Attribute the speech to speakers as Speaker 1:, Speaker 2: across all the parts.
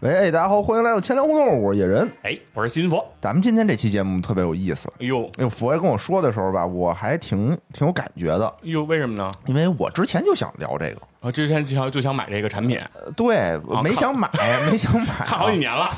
Speaker 1: 喂，大家好，欢迎来到千聊互动，我是野人。
Speaker 2: 哎，我是新佛。
Speaker 1: 咱们今天这期节目特别有意思。
Speaker 2: 哎呦，
Speaker 1: 哎呦佛爷跟我说的时候吧，我还挺挺有感觉的，
Speaker 2: 哎呦，为什么呢？
Speaker 1: 因为我之前就想聊这个，
Speaker 2: 我之前就想就想买这个产品，
Speaker 1: 呃对，没想买，没想买啊，
Speaker 2: 看 好几年了。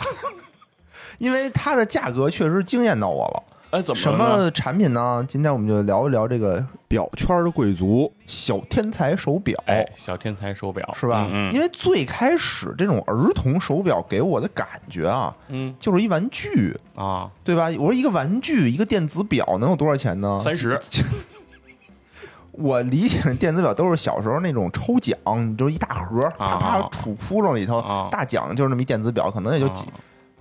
Speaker 1: 因为它的价格确实惊艳到我了。
Speaker 2: 哎，怎么
Speaker 1: 什么产品呢？今天我们就聊一聊这个表圈的贵族小天才手表。
Speaker 2: 哎，小天才手表
Speaker 1: 是吧？
Speaker 2: 嗯
Speaker 1: 因为最开始这种儿童手表给我的感觉啊，
Speaker 2: 嗯
Speaker 1: 就是一玩具，
Speaker 2: 嗯啊，
Speaker 1: 对吧？我说一个玩具，一个电子表能有多少钱呢？
Speaker 2: 三十
Speaker 1: 我理解的电子表都是小时候那种抽奖，就是一大盒，啪啪
Speaker 2: 啊
Speaker 1: 杵窟窿里头，
Speaker 2: 啊
Speaker 1: 大奖就是那么一电子表，可能也就几、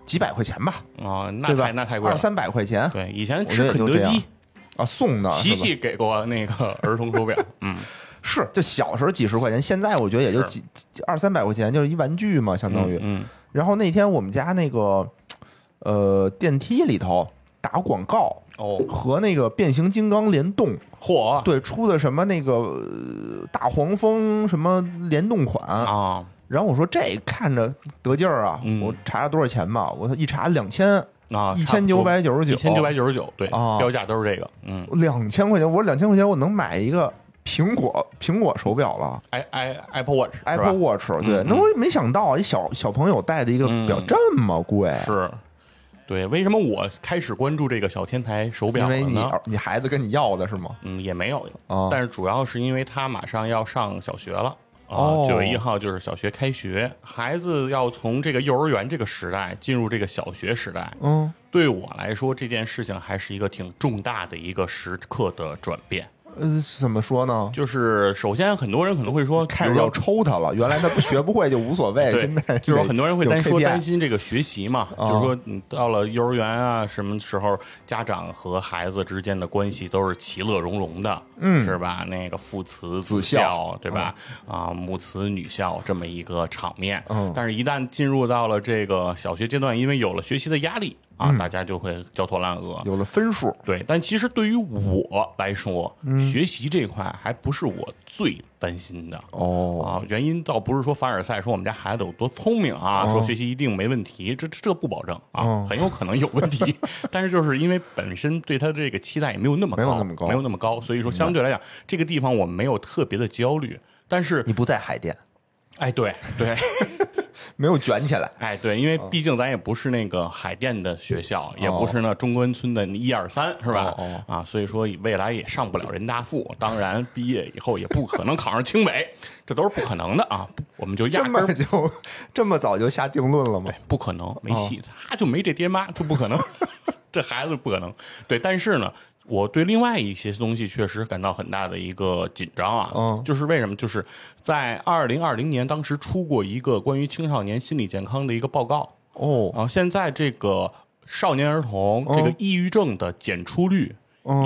Speaker 1: 几百块钱吧，
Speaker 2: 啊，那太那太贵了。
Speaker 1: 二三百块钱。
Speaker 2: 对，以前吃肯德基，
Speaker 1: 啊，送的
Speaker 2: 琪琪给过那个儿童手表，嗯，
Speaker 1: 是，就小时候几十块钱，现在我觉得也就几几二三百块钱，就是一玩具嘛，相当于。
Speaker 2: 嗯，
Speaker 1: 然后那天我们家那个呃电梯里头打广告，
Speaker 2: 哦，
Speaker 1: 和那个变形金刚联动，
Speaker 2: 嚯。
Speaker 1: 对，出的什么那个呃大黄蜂什么联动款，
Speaker 2: 啊，
Speaker 1: 然后我说这看着得劲儿啊，
Speaker 2: 嗯
Speaker 1: 我查查多少钱吧，我一查两千
Speaker 2: 啊，
Speaker 1: 一千九百九十九，
Speaker 2: 一千九百九十九，对，
Speaker 1: 啊
Speaker 2: 标价都是这个，嗯
Speaker 1: 两千块钱，我说两千块钱我能买一个苹果苹果手表了。
Speaker 2: ，i i Apple Watch 是吧
Speaker 1: Apple Watch，对，
Speaker 2: 嗯
Speaker 1: 那我也没想到一小小朋友戴的一个表
Speaker 2: 嗯
Speaker 1: 这么贵，
Speaker 2: 是。对，为什么我开始关注这个小天才手表
Speaker 1: 因为你
Speaker 2: 呢？
Speaker 1: 你孩子跟你要的是吗？
Speaker 2: 嗯，也没有，
Speaker 1: 啊
Speaker 2: 但是主要是因为他马上要上小学了。啊
Speaker 1: 哦，
Speaker 2: 九月一号就是小学开学，孩子要从这个幼儿园这个时代进入这个小学时代。
Speaker 1: 嗯，
Speaker 2: 对我来说，这件事情还是一个挺重大的一个时刻的转变。
Speaker 1: 呃，怎么说呢？
Speaker 2: 就是首先，很多人可能会说，
Speaker 1: 开始要抽他了，原来他不学不会就无所谓，
Speaker 2: 对
Speaker 1: 现在
Speaker 2: 就是很多人会担说担心这个学习嘛，
Speaker 1: 啊
Speaker 2: 就是说你到了幼儿园啊，什么时候家长和孩子之间的关系都是其乐融融的，
Speaker 1: 嗯
Speaker 2: 是吧？那个父慈子
Speaker 1: 孝，
Speaker 2: 对吧？啊，母慈女孝这么一个场面。
Speaker 1: 嗯
Speaker 2: 但是，一旦进入到了这个小学阶段，因为有了学习的压力啊，大家就会焦头烂额。
Speaker 1: 有了分数，
Speaker 2: 对，但其实对于我来说，
Speaker 1: 嗯
Speaker 2: 学习这块还不是我最担心的。
Speaker 1: 哦，
Speaker 2: 啊，原因倒不是说凡尔赛说我们家孩子有多聪明啊，说学习一定没问题，这这不保证啊，
Speaker 1: 哦
Speaker 2: 很有可能有问题。但是就是因为本身对他这个期待也没有那么高，
Speaker 1: 没有那么高
Speaker 2: 没有那么高，所以说相对来讲，这个地方我没有特别的焦虑。但是，
Speaker 1: 你不在海淀，
Speaker 2: 哎，对对，
Speaker 1: 没有卷起来，
Speaker 2: 哎对，因为毕竟咱也不是那个海淀的学校，也不是那中关村的一二三，是吧？
Speaker 1: 哦
Speaker 2: 啊，所以说未来也上不了人大附，当然毕业以后也不可能考上清北，这都是不可能的啊。我们就压根儿
Speaker 1: 就这么早就下定论了吗
Speaker 2: 对？，不可能，没戏，他就没这爹妈，就不可能，这孩子不可能。对，但是呢，我对另外一些东西确实感到很大的一个紧张啊，
Speaker 1: 嗯。
Speaker 2: 就是为什么？就是在二零二零年，当时出过一个关于青少年心理健康的一个报告，
Speaker 1: 哦，
Speaker 2: 然后现在这个少年儿童这个抑郁症的检出率
Speaker 1: 嗯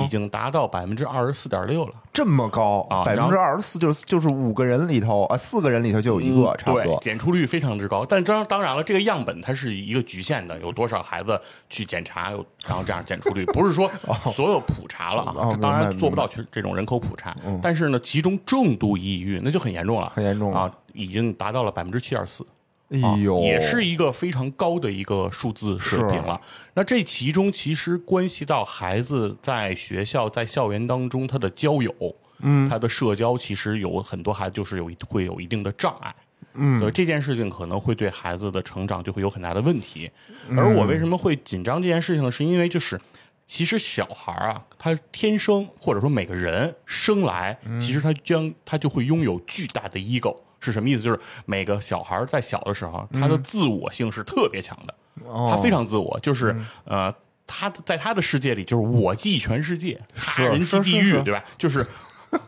Speaker 2: 已经达到百分之二十四点六了。
Speaker 1: 这么高，百分
Speaker 2: 啊然后
Speaker 1: 之二十四，就是就是五个人里头啊，四个人里头就有一个，差不
Speaker 2: 对，
Speaker 1: 多。
Speaker 2: 检出率非常之高。但当当然了，这个样本它是一个局限的，有多少孩子去检查，有然后这样检出率，不是说所有普查了啊。当然做不到去这种人口普查，但是呢，其中重度抑郁那就很严重了，
Speaker 1: 很严重了
Speaker 2: 啊，已经达到了百分之七点四。
Speaker 1: 哎呦，
Speaker 2: 也是一个非常高的一个数字水平了。那这其中其实关系到孩子在学校、在校园当中他的交友，嗯，他的社交，其实有很多孩子就是有会有一定的障碍。嗯，这件事情可能会对孩子的成长就会有很大的问题。而我为什么会紧张这件事情呢？是因为就是。其实小孩啊，他天生或者说每个人生来，其实他将他就会拥有巨大的 ego，是什么意思？就是每个小孩在小的时候，他的自我性是特别强的，
Speaker 1: 哦
Speaker 2: 他非常自我，就是呃，他在他的世界里就是我即全世界，他人即地狱，对吧？就是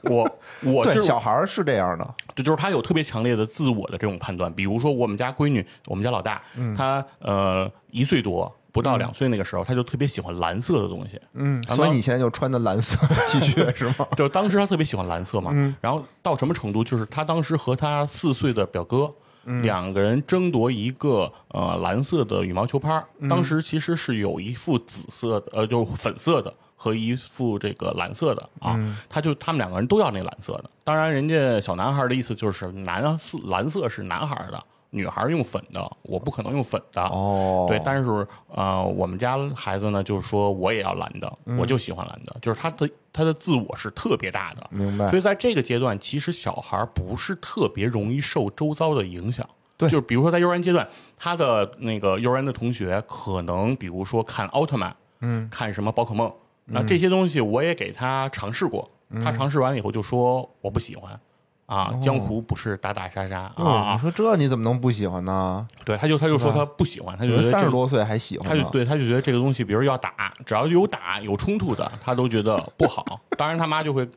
Speaker 2: 我 我
Speaker 1: 对
Speaker 2: 就是
Speaker 1: 小孩是这样的，
Speaker 2: 对，就是他有特别强烈的自我的这种判断。比如说，我们家闺女，我们家老大，
Speaker 1: 嗯
Speaker 2: 他呃一岁多不到两岁那个时候，他就特别喜欢蓝色的东西。
Speaker 1: 嗯，所以你现在就穿的蓝色 T 恤是吗？
Speaker 2: 就当时他特别喜欢蓝色嘛，
Speaker 1: 嗯
Speaker 2: 然后到什么程度，就是他当时和他四岁的表哥。
Speaker 1: 嗯
Speaker 2: 两个人争夺一个呃蓝色的羽毛球拍
Speaker 1: 嗯
Speaker 2: 当时其实是有一副紫色的，呃，就粉色的和一副这个蓝色的啊，
Speaker 1: 嗯
Speaker 2: 他就他们两个人都要那蓝色的。当然，人家小男孩的意思就是蓝色蓝色是男孩的女孩用粉的，我不可能用粉的。
Speaker 1: 哦，
Speaker 2: 对，但是呃，我们家孩子呢，就是说我也要蓝的，我就喜欢蓝的，就是他的他的自我是特别大的，
Speaker 1: 明白
Speaker 2: 所以在这个阶段，其实小孩不是特别容易受周遭的影响。
Speaker 1: 对
Speaker 2: 就是比如说在幼儿园阶段，他的那个幼儿园的同学可能，比如说看奥特曼，嗯，看什么宝可梦，那这些东西我也给他尝试过，他尝试完了以后就说我不喜欢。啊，江湖不是打打杀杀
Speaker 1: 哦，
Speaker 2: 啊
Speaker 1: 你！说这你怎么能不喜欢呢？
Speaker 2: 对，他就他就说他不喜欢，他就觉得这个
Speaker 1: 三十多岁还喜欢，
Speaker 2: 他就对，他就觉得这个东西，比如要打，只要有打有冲突的，他都觉得不好。当然，他妈就会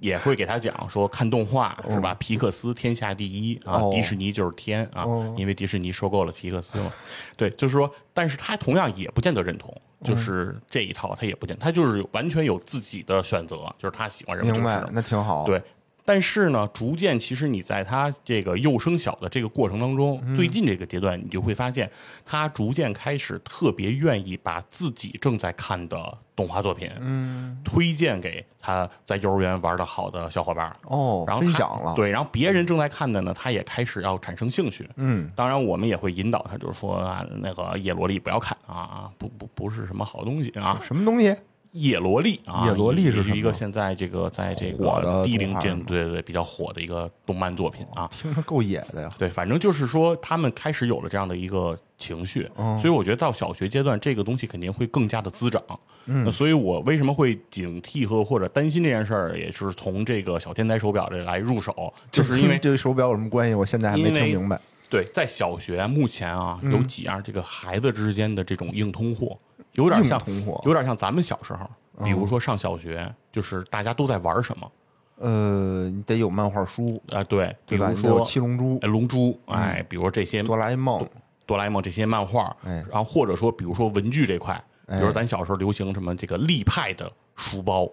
Speaker 2: 也会给他讲说，看动画是吧？皮克斯天下第一啊
Speaker 1: 哦，
Speaker 2: 迪士尼就是天啊
Speaker 1: 哦，
Speaker 2: 因为迪士尼收购了皮克斯嘛。对，就是说，但是他同样也不见得认同，就是这一套他也不见，他就是完全有自己的选择，就是他喜欢什么就
Speaker 1: 明白
Speaker 2: 是什么，
Speaker 1: 那挺好。，
Speaker 2: 对。但是呢，逐渐其实你在他这个幼升小的这个过程当中，最近这个阶段，你就会发现他逐渐开始特别愿意把自己正在看的动画作品，嗯，推荐给他在幼儿园玩的好的小伙伴儿。
Speaker 1: 哦，
Speaker 2: 然后他
Speaker 1: 分享了，，
Speaker 2: 对，然后别人正在看的呢，他也开始要产生兴趣。
Speaker 1: 嗯，
Speaker 2: 当然我们也会引导他，就是说啊，那个叶罗丽不要看啊啊，不不不是什么好东西啊。
Speaker 1: 什么东西？
Speaker 2: 叶罗丽啊，
Speaker 1: 野萝
Speaker 2: 莉
Speaker 1: 是
Speaker 2: 是一个现在这个在这个低龄阶对对对比较火的一个动漫作品啊。
Speaker 1: 听着够野的呀。
Speaker 2: 对，反正就是说他们开始有了这样的一个情绪，
Speaker 1: 哦
Speaker 2: 所以我觉得到小学阶段，这个东西肯定会更加的滋长。嗯，所以我为什么会警惕和或者担心这件事儿，也是从这个小天才手表这来入手，就是因为
Speaker 1: 这个手表有什么关系？我现在还没听明白。
Speaker 2: 对，在小学目前啊，
Speaker 1: 嗯
Speaker 2: 有几样这个孩子之间的这种硬通货，有点像
Speaker 1: 硬通货
Speaker 2: 有点像咱们小时候，比如说上小学，就是大家都在玩什么
Speaker 1: 呃，你得有漫画书，
Speaker 2: 啊、对，比？如说
Speaker 1: 七龙珠、
Speaker 2: 哎龙珠，哎，比如说这些
Speaker 1: 哆啦 A 梦，
Speaker 2: 哆啦 A 梦这些漫画，
Speaker 1: 哎
Speaker 2: 然后或者说比如说文具这块，比如说咱小时候流行什么这个立派的书包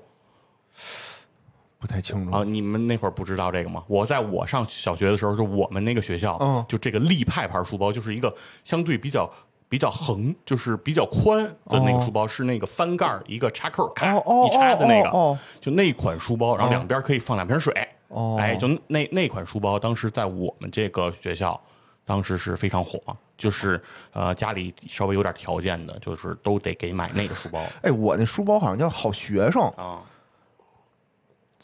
Speaker 1: 不太清楚
Speaker 2: 啊，。你们那会儿不知道这个吗？我在我上小学的时候，就我们那个学校，
Speaker 1: 嗯
Speaker 2: 就这个立派牌书包，就是一个相对比较。比较横，就是比较宽的那个书包，是那个翻盖一个插扣，咔一插的那个，就那款书包，然后两边可以放两瓶水。
Speaker 1: 哦
Speaker 2: 哎，就那那款书包，当时在我们这个学校，当时是非常火，就是呃家里稍微有点条件的，就是都得给买那个书包
Speaker 1: 哎，我那书包好像叫好学生，
Speaker 2: 啊。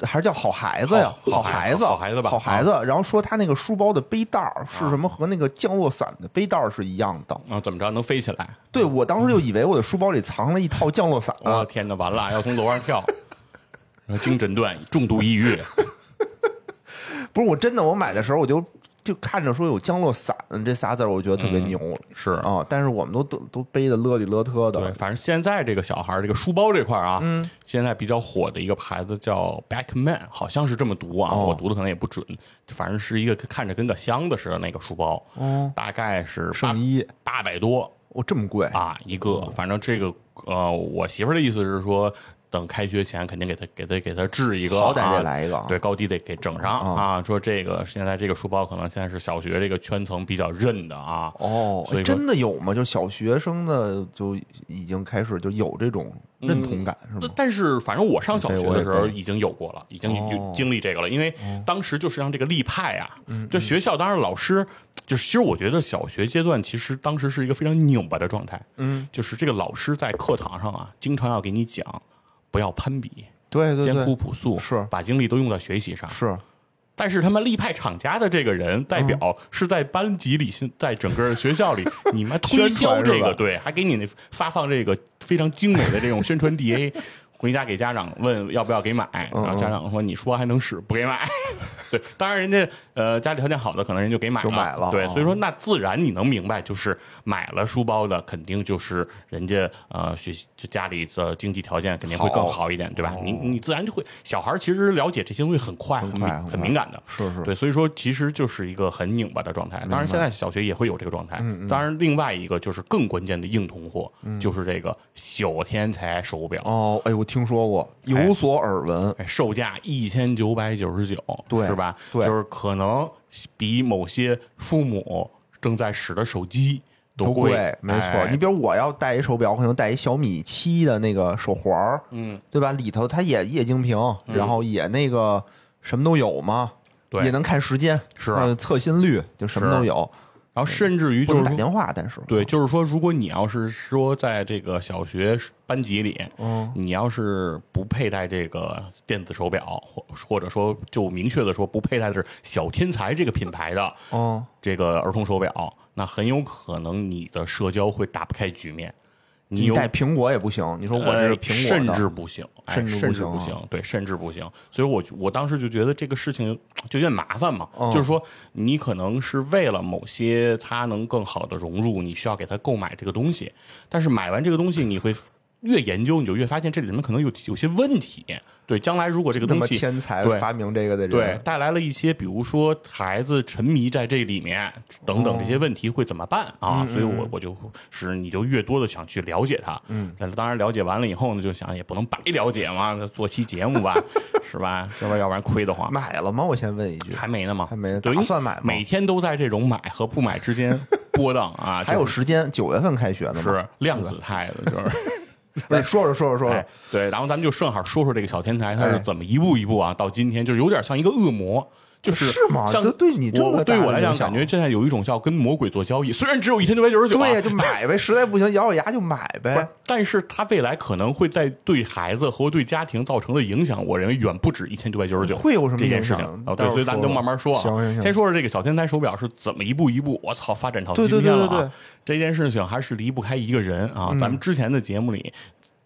Speaker 1: 还是叫好孩子呀？
Speaker 2: 好好
Speaker 1: 孩
Speaker 2: 孩子好孩子吧啊
Speaker 1: 好孩子。然后说他那个书包的背带儿是什么和那个降落伞的背带儿是一样的。
Speaker 2: 啊，怎么着能飞起来？
Speaker 1: 对我当时就以为我的书包里藏了一套降落伞。
Speaker 2: 我天哪，完了，要从楼上跳，然后经诊断重度抑郁。
Speaker 1: 不是我真的，我买的时候我就就看着说有降落伞这仨字儿，我觉得特别牛。
Speaker 2: 是
Speaker 1: 啊，但是我们都都都背的勒里勒特的
Speaker 2: 对，
Speaker 1: 的。
Speaker 2: 反正现在这个小孩儿这个书包这块儿啊，嗯，现在比较火的一个牌子叫 Backman，好像是这么读啊，
Speaker 1: 哦
Speaker 2: 我读的可能也不准，反正是一个看着跟个箱子似的那个书包，
Speaker 1: 哦，
Speaker 2: 大概是
Speaker 1: 上衣，
Speaker 2: 八百多
Speaker 1: 哦，这么贵
Speaker 2: 啊一个，反正这个呃，我媳妇儿的意思是说，等开学前肯定给他给他给他治一个，
Speaker 1: 好歹得
Speaker 2: 啊
Speaker 1: 来一个啊
Speaker 2: 对，高低得给整上啊。说这个现在这个书包可能现在是小学这个圈层比较认的啊，
Speaker 1: 哦
Speaker 2: 所以，
Speaker 1: 真的有吗？就小学生的就已经开始就有这种认同感，是吗？
Speaker 2: 但是反正我上小学的时候已经有过了，已经有
Speaker 1: 哦
Speaker 2: 经历这个了，因为当时就是让这个立派啊，就学校当然老师，就是其实我觉得小学阶段其实当时是一个非常拧巴的状态，嗯，就是这个老师在课堂上啊，经常要给你讲不要攀比，
Speaker 1: 对对
Speaker 2: 艰苦，朴素，
Speaker 1: 是
Speaker 2: 把精力都用在学习上。
Speaker 1: 是
Speaker 2: 但是他们力派厂家的这个人代表是在班级里，现在整个学校里，你们推销这个，对，还给你那发放这个非常精美的这种宣传 DA。回家给家长问要不要给买，然后家长说你说还能使，不给买。对，当然人家呃家里条件好的，可能人就给买了，
Speaker 1: 就买了
Speaker 2: 对，
Speaker 1: 哦。
Speaker 2: 所以说那自然你能明白，就是买了书包的肯定就是人家呃学习就家里的经济条件肯定会更
Speaker 1: 好
Speaker 2: 好一点，对吧？你你自然就会小孩其实了解这些东西很快，很
Speaker 1: 快很
Speaker 2: 敏感的，
Speaker 1: 是是。
Speaker 2: 对，所以说其实就是一个很拧巴的状态。当然，现在小学也会有这个状态。
Speaker 1: 嗯
Speaker 2: 当然，另外一个就是更关键的硬通货，就是这个小天才手表，
Speaker 1: 哦，哎，我听说过，有所耳闻，
Speaker 2: 哎售价一千九百九十九，
Speaker 1: 对
Speaker 2: 是吧？
Speaker 1: 对。
Speaker 2: 就是可能比某些父母正在使的手机
Speaker 1: 都
Speaker 2: 贵，
Speaker 1: 没错。
Speaker 2: 哎。
Speaker 1: 你比如我要戴一手表，可能戴一小米七的那个手环儿，
Speaker 2: 嗯，
Speaker 1: 对吧？里头它也液晶屏，然后也那个什么都有嘛，
Speaker 2: 对。
Speaker 1: 也能看时间，
Speaker 2: 是。
Speaker 1: 呃，测心率，就什么都有。
Speaker 2: 然后甚至于就是
Speaker 1: 打电话，但是
Speaker 2: 对，就是说，如果你要是说在这个小学班级里，嗯，你要是不佩戴这个电子手表，或或者说就明确的说不佩戴的是小天才这个品牌的，
Speaker 1: 嗯，
Speaker 2: 这个儿童手表，那很有可能你的社交会打不开局面。
Speaker 1: 你带苹果也不行，你说我这是苹
Speaker 2: 果，甚至不行，
Speaker 1: 甚至
Speaker 2: 不行，对，甚至不行。所以，我我当时就觉得这个事情就有点麻烦嘛，就是说，你可能是为了某些它能更好的融入，你需要给他购买这个东西，但是买完这个东西，你会越研究，你就越发现这里面可能有有些问题。对，将来如果这个东西
Speaker 1: 天才发明这个的人，
Speaker 2: 对，带来了一些，比如说孩子沉迷在这里面等等这些问题会怎么办啊？所以我我就是你就越多的想去了解它，嗯，但是当然了解完了以后呢，就想也不能白了解嘛，做期节目吧，是吧？要不然要不然亏得慌。
Speaker 1: 买了吗？我先问一句，
Speaker 2: 还没呢吗？
Speaker 1: 还没，打算买吗？
Speaker 2: 每天都在这种买和不买之间 波荡啊，
Speaker 1: 还有时间，九月份开学呢，
Speaker 2: 是量子态的，就是。
Speaker 1: 来说说说说说，
Speaker 2: 对，然后咱们就正好说说这个小天才他是怎么一步一步啊，到今天就有点像一个恶魔。就是
Speaker 1: 是吗？
Speaker 2: 像
Speaker 1: 对你这么
Speaker 2: 对我来讲，感觉现在有一种叫跟魔鬼做交易。虽然只有一千九百九十九，
Speaker 1: 对呀，就买呗，实在不行咬咬牙就买呗。
Speaker 2: 但是他未来可能会在对孩子和对家庭造成的影响，我认为远不止一千九百九十九。
Speaker 1: 会有什么
Speaker 2: 这件事情？啊，对，所以咱就慢慢说啊。
Speaker 1: 行行行，
Speaker 2: 先说说这个小天才手表是怎么一步一步，我操，发展到今天了啊！这件事情还是离不开一个人啊。咱们之前的节目里。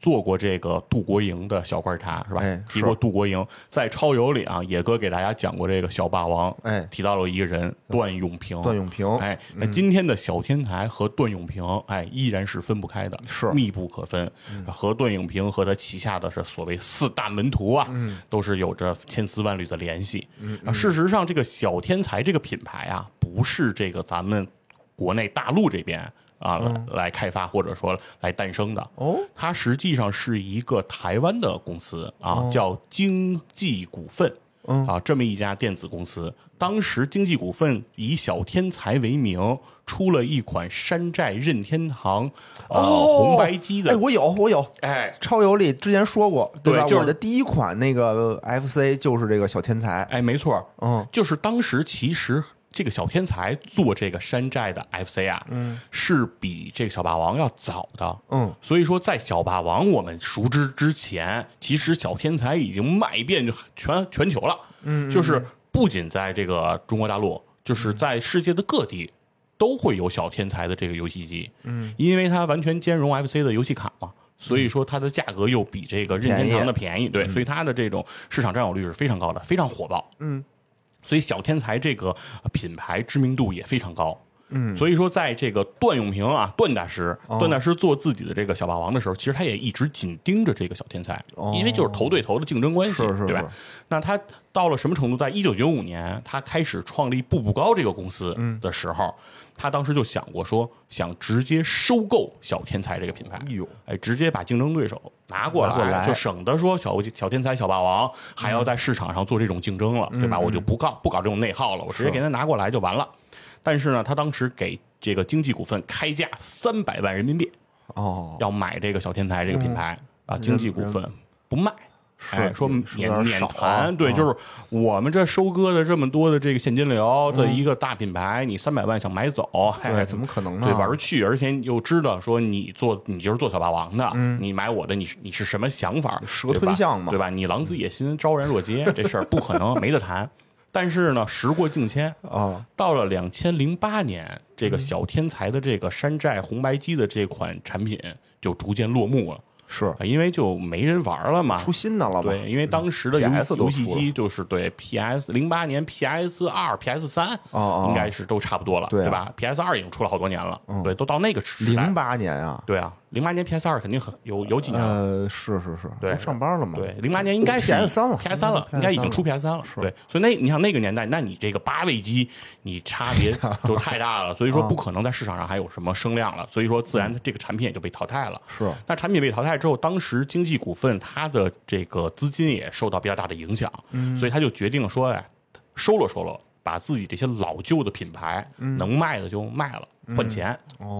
Speaker 2: 做过这个杜国营的小罐茶是吧？提过杜国营，在超游里啊，野哥给大家讲过这个小霸王，
Speaker 1: 哎，
Speaker 2: 提到了一个人段永平。
Speaker 1: 段永平，
Speaker 2: 哎，那今天的小天才和段永平，哎，依然是分不开的，
Speaker 1: 是
Speaker 2: 密不可分。和段永平和他旗下的是所谓四大门徒啊，都是有着千丝万缕的联系。啊，事实上，这个小天才这个品牌啊，不是这个咱们国内大陆这边。啊，来开发或者说来诞生的。
Speaker 1: 哦，
Speaker 2: 它实际上是一个台湾的公司啊，叫经济股份，嗯。啊，这么一家电子公司。当时经济股份以小天才为名，出了一款山寨任天堂哦。红白机的。
Speaker 1: 哎，我有，我有，
Speaker 2: 哎，
Speaker 1: 超游里之前说过，
Speaker 2: 对
Speaker 1: 吧？我的第一款那个 FC 就是这个小天才，
Speaker 2: 哎，没错，
Speaker 1: 嗯，
Speaker 2: 就是当时其实。这个小天才做这个山寨的 FC 啊，嗯，是比这个小霸王要早的，
Speaker 1: 嗯，
Speaker 2: 所以说在小霸王我们熟知之前，其实小天才已经卖遍全全球了，
Speaker 1: 嗯，
Speaker 2: 就是不仅在这个中国大陆，就是在世界的各地都会有小天才的这个游戏机，
Speaker 1: 嗯，
Speaker 2: 因为它完全兼容 FC 的游戏卡嘛，所以说它的价格又比这个任天堂的便宜，对，所以它的这种市场占有率是非常高的，非常火爆，
Speaker 1: 嗯。
Speaker 2: 所以小天才这个品牌知名度也非常高，
Speaker 1: 嗯，
Speaker 2: 所以说在这个段永平啊，段大师，段大师做自己的这个小霸王的时候，其实他也一直紧盯着这个小天才，因为就是头对头的竞争关系，对吧？那他到了什么程度？在一九九五年，他开始创立步步高这个公司的时候。他当时就想过说，想直接收购小天才这个品牌，哎，直接把竞争对手拿过来，就省得说小小天才、小霸王还要在市场上做这种竞争了，对吧？我就不搞不搞这种内耗了，我直接给他拿过来就完了。但是呢，他当时给这个经济股份开价三百万人民币，
Speaker 1: 哦，
Speaker 2: 要买这个小天才这个品牌啊，经济股份不卖。哎，说免免谈，对，就是我们这收割的这么多的这个现金流的一个大品牌，你三百万想买走，哎，
Speaker 1: 怎么可能呢？
Speaker 2: 对，玩去，而且又知道说你做，你就是做小霸王的，你买我的，你你是什么想法？
Speaker 1: 蛇吞象嘛，
Speaker 2: 对吧？你狼子野心，昭然若揭，这事儿不可能，没得谈。但是呢，时过境迁
Speaker 1: 啊，
Speaker 2: 到了两千零八年，这个小天才的这个山寨红白机的这款产品就逐渐落幕了。
Speaker 1: 是，
Speaker 2: 因为就没人玩了嘛，
Speaker 1: 出新的了
Speaker 2: 吧？对，因为当时的游游戏机就是对 PS 零八年 PS 二、PS 三，
Speaker 1: 哦，
Speaker 2: 应该是都差不多了，对吧？PS 二已经出了好多年了，对，都到那个时
Speaker 1: 代。零八年啊，
Speaker 2: 对啊。零八年 PS 二肯定很有有几年
Speaker 1: 呃，是是是，
Speaker 2: 对，
Speaker 1: 上班了嘛。
Speaker 2: 对，零八年应该是
Speaker 1: PS 三了
Speaker 2: ，PS 三了，应该已经出 PS 三了。对，所以那你想那个年代，那你这个八位机，你差别 就太大了，所以说不可能在市场上还有什么声量了，所以说自然这个产品也就被淘汰了。
Speaker 1: 是，
Speaker 2: 那产品被淘汰之后，当时经济股份它的这个资金也受到比较大的影响，所以他就决定说，哎，收了收了，把自己这些老旧的品牌能卖的就卖了。换钱，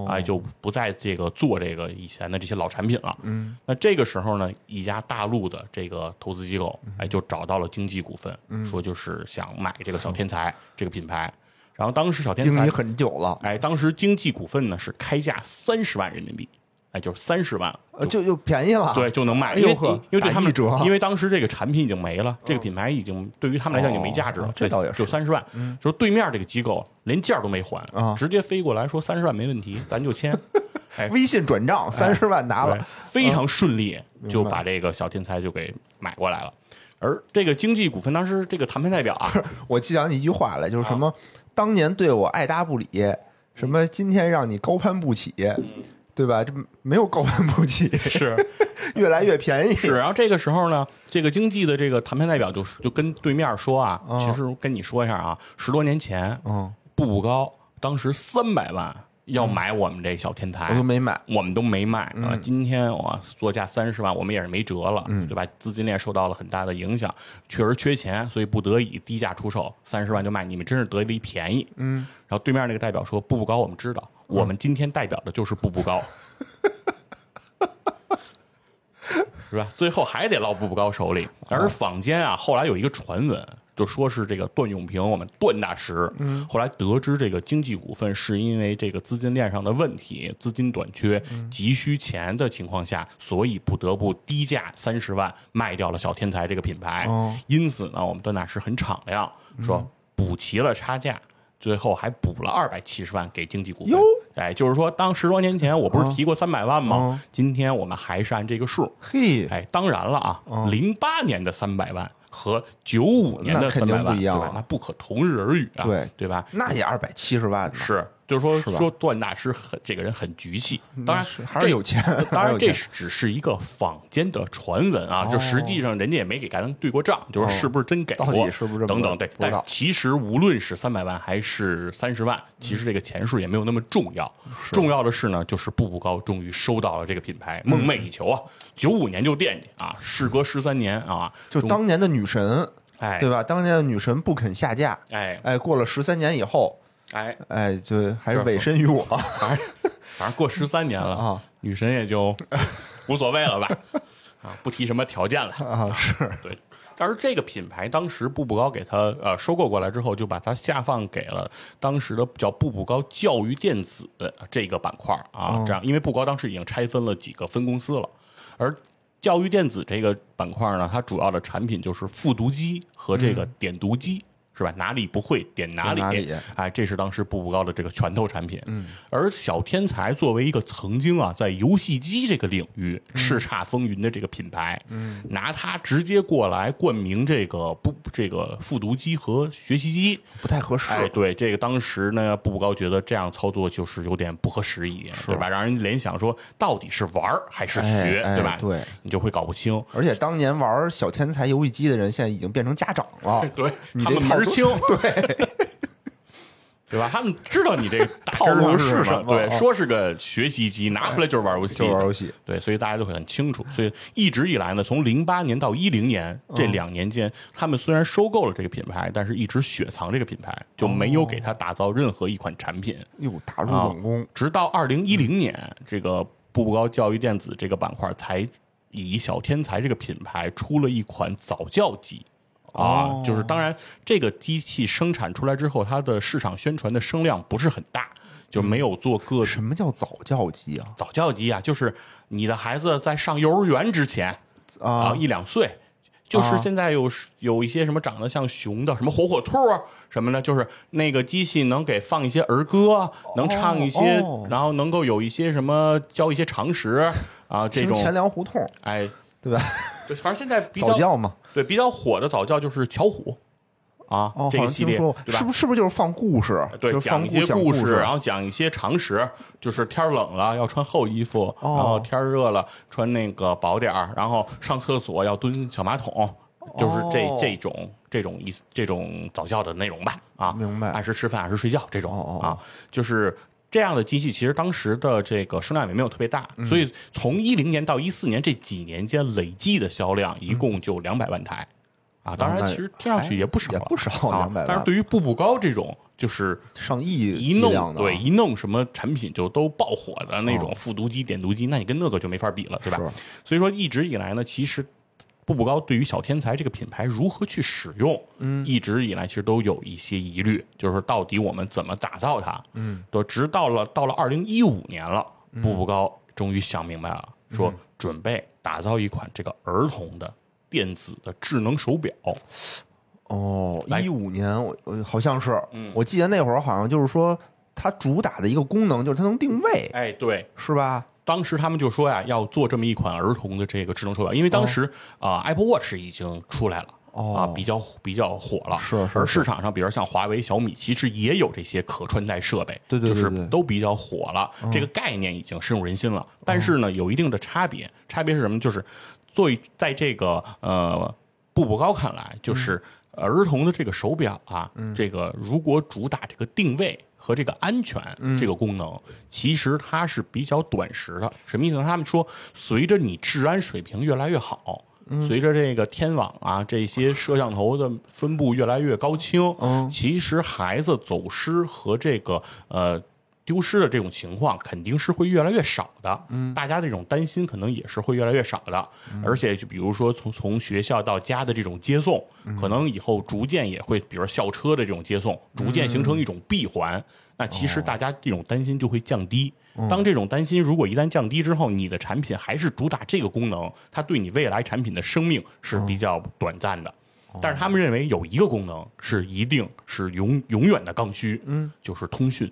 Speaker 2: 哎，就不再这个做这个以前的这些老产品了。
Speaker 1: 嗯，
Speaker 2: 那这个时候呢，一家大陆的这个投资机构，哎，就找到了经济股份，说就是想买这个小天才这个品牌。然后当时小天
Speaker 1: 经
Speaker 2: 才
Speaker 1: 历很久了，
Speaker 2: 哎，当时经济股份呢是开价三十万人民币，哎，就是三十万，
Speaker 1: 呃，就就便宜了，
Speaker 2: 对，就能卖，因为因为对他们
Speaker 1: 折，
Speaker 2: 因为当时这个产品已经没了，这个品牌已经对于他们来讲已经没价值了
Speaker 1: 哦，这倒也是嗯
Speaker 2: 就三十万。说对面这个机构连价都没还
Speaker 1: 啊，
Speaker 2: 直接飞过来说三十万没问题，咱就签，哎，
Speaker 1: 微信转账三十万拿
Speaker 2: 对
Speaker 1: 了，，
Speaker 2: 非常顺利
Speaker 1: 嗯
Speaker 2: 就把这个小天才就给买过来了。而这个经济股份当时这个谈判代表啊，
Speaker 1: 我记想起一句话来，就是什么当年对我爱答不理，什么今天让你高攀不起，对吧？这没有高攀不起，
Speaker 2: 是
Speaker 1: 越来越便宜，
Speaker 2: 是，然后这个时候呢，这个经济的这个谈判代表就就跟对面说啊，其实跟你说一下啊，十多年前，
Speaker 1: 嗯，
Speaker 2: 步步高当时三百万要买我们这小天台，
Speaker 1: 我都没买，
Speaker 2: 我们都没卖
Speaker 1: 嗯
Speaker 2: 啊！今天我作价三十万，我们也是没辙了，对吧？资金链受到了很大的影响，确实缺钱，所以不得已低价出售，三十万就卖。你们真是得了一便宜。嗯，然后对面那个代表说：“步步高，我们知道，我们今天代表的就是步步高。”是吧？最后还得落步步高手里。而坊间啊，后来有一个传闻，就说是这个段永平，我们段大师，嗯，后来得知这个经济股份是因为这个资金链上的问题，资金短缺，急需钱的情况下，所以不得不低价三十万卖掉了小天才这个品牌。
Speaker 1: 哦
Speaker 2: 因此呢，我们段大师很敞亮，说补齐了差价。最后还补了二百七十万给经济股哎，就是说，当十多年前我不是提过三百万吗？
Speaker 1: 嗯
Speaker 2: 今天我们还是按这个数，
Speaker 1: 嘿，
Speaker 2: 哎，当然了啊，零八年的三百万和九五年的
Speaker 1: 那肯
Speaker 2: 三百万，
Speaker 1: 定不一样啊
Speaker 2: 对吧？那不可同日而语啊，
Speaker 1: 对
Speaker 2: 对吧？
Speaker 1: 那也二百七十万呢，
Speaker 2: 是，就是说说段大师很这个人很局气，当然
Speaker 1: 是 还是有钱
Speaker 2: 当然这只是一个坊间的传闻啊，这
Speaker 1: 哦
Speaker 2: 实际上人家也没给咱对过账，就是是不是真给过，
Speaker 1: 是不是
Speaker 2: 等等，对，但其实无论是三百万还是三十万，其实这个钱数也没有那么重要，重要的是呢，就是步步高终于收到了这个品牌，梦寐以求啊，九五年就惦记啊，事隔十三年啊，
Speaker 1: 就当年的女神，
Speaker 2: 哎。
Speaker 1: 对吧？当年的女神不肯下架，
Speaker 2: 哎。
Speaker 1: 哎，过了十三年以后，
Speaker 2: 哎，
Speaker 1: 哎，就还是
Speaker 2: 是
Speaker 1: 委身于我。
Speaker 2: 反正反正过十三年了
Speaker 1: 啊，
Speaker 2: 女神也就 无所谓了吧，啊，不提什么条件了。
Speaker 1: 啊，是。
Speaker 2: 对，但是这个品牌当时步步高给它呃收购过来之后，就把它下放给了当时的叫步步高教育电子这个板块啊，这样，因为步步高当时已经拆分了几个分公司了，而教育电子这个板块呢，它主要的产品就是复读机和这个点读机。是吧？哪里不会点哪里，
Speaker 1: 点哪里
Speaker 2: 哎，这是当时步步高的这个拳头产品。嗯，而小天才作为一个曾经啊在游戏机这个领域叱咤风云的这个品牌，嗯，拿它直接过来冠名这个不这个复读机和学习机，
Speaker 1: 不太合适。
Speaker 2: 哎，对，这个当时呢，步步高觉得这样操作就是有点不合时宜，对吧？让人联想说到底是玩还是学，对吧？
Speaker 1: 对，
Speaker 2: 你就会搞不清。
Speaker 1: 而且当年玩小天才游戏机的人，现在已经变成家长了。
Speaker 2: 对
Speaker 1: 你
Speaker 2: 他
Speaker 1: 这套路
Speaker 2: 们门儿清，对 对吧？他们知道你这个
Speaker 1: 套路
Speaker 2: 是
Speaker 1: 是什么
Speaker 2: 对，
Speaker 1: 啊
Speaker 2: 说是个学习机，拿回来就是玩游戏，
Speaker 1: 就玩游戏。
Speaker 2: 对，所以大家都会很清楚。所以一直以来呢，从零八年到一零年这两年间，他们虽然收购了这个品牌，但是一直雪藏这个品牌，就没有给他打造任何一款产品。
Speaker 1: 哟，打入
Speaker 2: 啊
Speaker 1: 冷宫，
Speaker 2: 直到二零一零年，这个步步高教育电子这个板块才以小天才这个品牌出了一款早教机。啊
Speaker 1: 哦，
Speaker 2: 就是当然，这个机器生产出来之后，它的市场宣传的声量不是很大，就没有做个
Speaker 1: 什么叫早教机啊？
Speaker 2: 早教机啊，就是你的孩子在上幼儿园之前啊，
Speaker 1: 啊，
Speaker 2: 一两岁，就是
Speaker 1: 啊
Speaker 2: 现在有有一些什么长得像熊的，什么火火兔啊什么的，就是那个机器能给放一些儿歌，能唱一些，
Speaker 1: 哦。
Speaker 2: 然后能够有一些什么教一些常识啊，这种。
Speaker 1: 听钱粮胡同，
Speaker 2: 哎，
Speaker 1: 对吧？
Speaker 2: 对，反正现在比较
Speaker 1: 早教嘛。
Speaker 2: 对比较火的早教就是巧虎啊，
Speaker 1: 哦，
Speaker 2: 这个系列
Speaker 1: 是？不是不是就是放故事？
Speaker 2: 对，
Speaker 1: 就是放
Speaker 2: 讲一些
Speaker 1: 讲
Speaker 2: 故
Speaker 1: 事，
Speaker 2: 然后讲一些常识，就是天冷了要穿厚衣服，
Speaker 1: 哦
Speaker 2: 然后天热了穿那个薄点儿，然后上厕所要蹲小马桶，就是这、
Speaker 1: 哦
Speaker 2: 这种这种意思，这种早教的内容吧，啊，
Speaker 1: 明白
Speaker 2: 按时吃饭，按时睡觉这种、
Speaker 1: 哦哦哦
Speaker 2: 啊，就是。这样的机器其实当时的这个声量也没有特别大，所以从一零年到一四年这几年间累计的销量一共就两百万台，啊，当然其实听上去也不少
Speaker 1: 不少
Speaker 2: 啊
Speaker 1: 200万。
Speaker 2: 但是对于步步高这种就是
Speaker 1: 上亿
Speaker 2: 一弄对一弄什么产品就都爆火的那种复读机、点读机，那你跟那个就没法比了，对吧？所以说一直以来呢，其实步步高对于小天才这个品牌如何去使用，嗯，一直以来其实都有一些疑虑，就是到底我们怎么打造它，嗯，都直到了到了二零一五年了，步步高终于想明白了，说准备打造一款这个儿童的电子的智能手表，
Speaker 1: 哦，
Speaker 2: 来。
Speaker 1: 一五年我我好像是，我记得那会儿好像就是说，它主打的一个功能就是它能定位，
Speaker 2: 哎，对，
Speaker 1: 是吧？
Speaker 2: 当时他们就说呀，要做这么一款儿童的这个智能手表，因为当时啊、Apple Watch 已经出来了。
Speaker 1: 哦
Speaker 2: 啊，比较比较火了，
Speaker 1: 是是是
Speaker 2: 而市场上，比如像华为、小米，其实也有这些可穿戴设备，
Speaker 1: 对对对
Speaker 2: 就是
Speaker 1: 对
Speaker 2: 都比较火了。这个概念已经深入人心了，但是呢，有一定的差别。差别是什么？就是作为在这个呃步步高看来，就是儿童的这个手表啊，这个如果主打这个定位。和这个安全这个功能，其实它是比较短时的。什么意思呢？他们说，随着你治安水平越来越好，随着这个天网啊这些摄像头的分布越来越高清，其实孩子走失和这个呃丢失的这种情况肯定是会越来越少的。嗯，大家这种担心可能也是会越来越少的。而且就比如说从从学校到家的这种接送，可能以后逐渐也会，比如校车的这种接送，逐渐形成一种闭环。那其实大家这种担心就会降低。当这种担心如果一旦降低之后，你的产品还是主打这个功能，它对你未来产品的生命是比较短暂的。但是他们认为有一个功能是一定是永永远的刚需，嗯，就是通讯。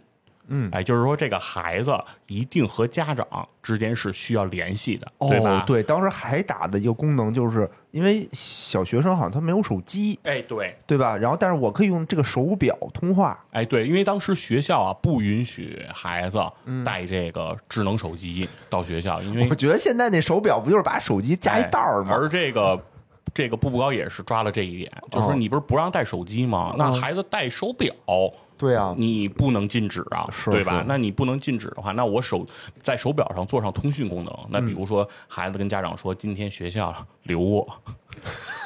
Speaker 2: 嗯，哎，就是说这个孩子一定和家长之间是需要联系的，对吧？
Speaker 1: 哦，对，当时还打的一个功能，就是因为小学生好像他没有手机，
Speaker 2: 哎，对，
Speaker 1: 对吧？然后，但是我可以用这个手表通话。
Speaker 2: 哎，对，因为当时学校啊不允许孩子带这个智能手机到学校，因为
Speaker 1: 我觉得现在那手表不就是把手机加一袋儿吗？
Speaker 2: 哎而这个这个步步高也是抓了这一点，就是说你不是不让带手机吗？那孩子带手表。
Speaker 1: 对啊，
Speaker 2: 你不能禁止啊，
Speaker 1: 是
Speaker 2: 对吧
Speaker 1: 是？
Speaker 2: 那你不能禁止的话，那我手在手表上做上通讯功能。那比如说，孩子跟家长说，今天学校留我，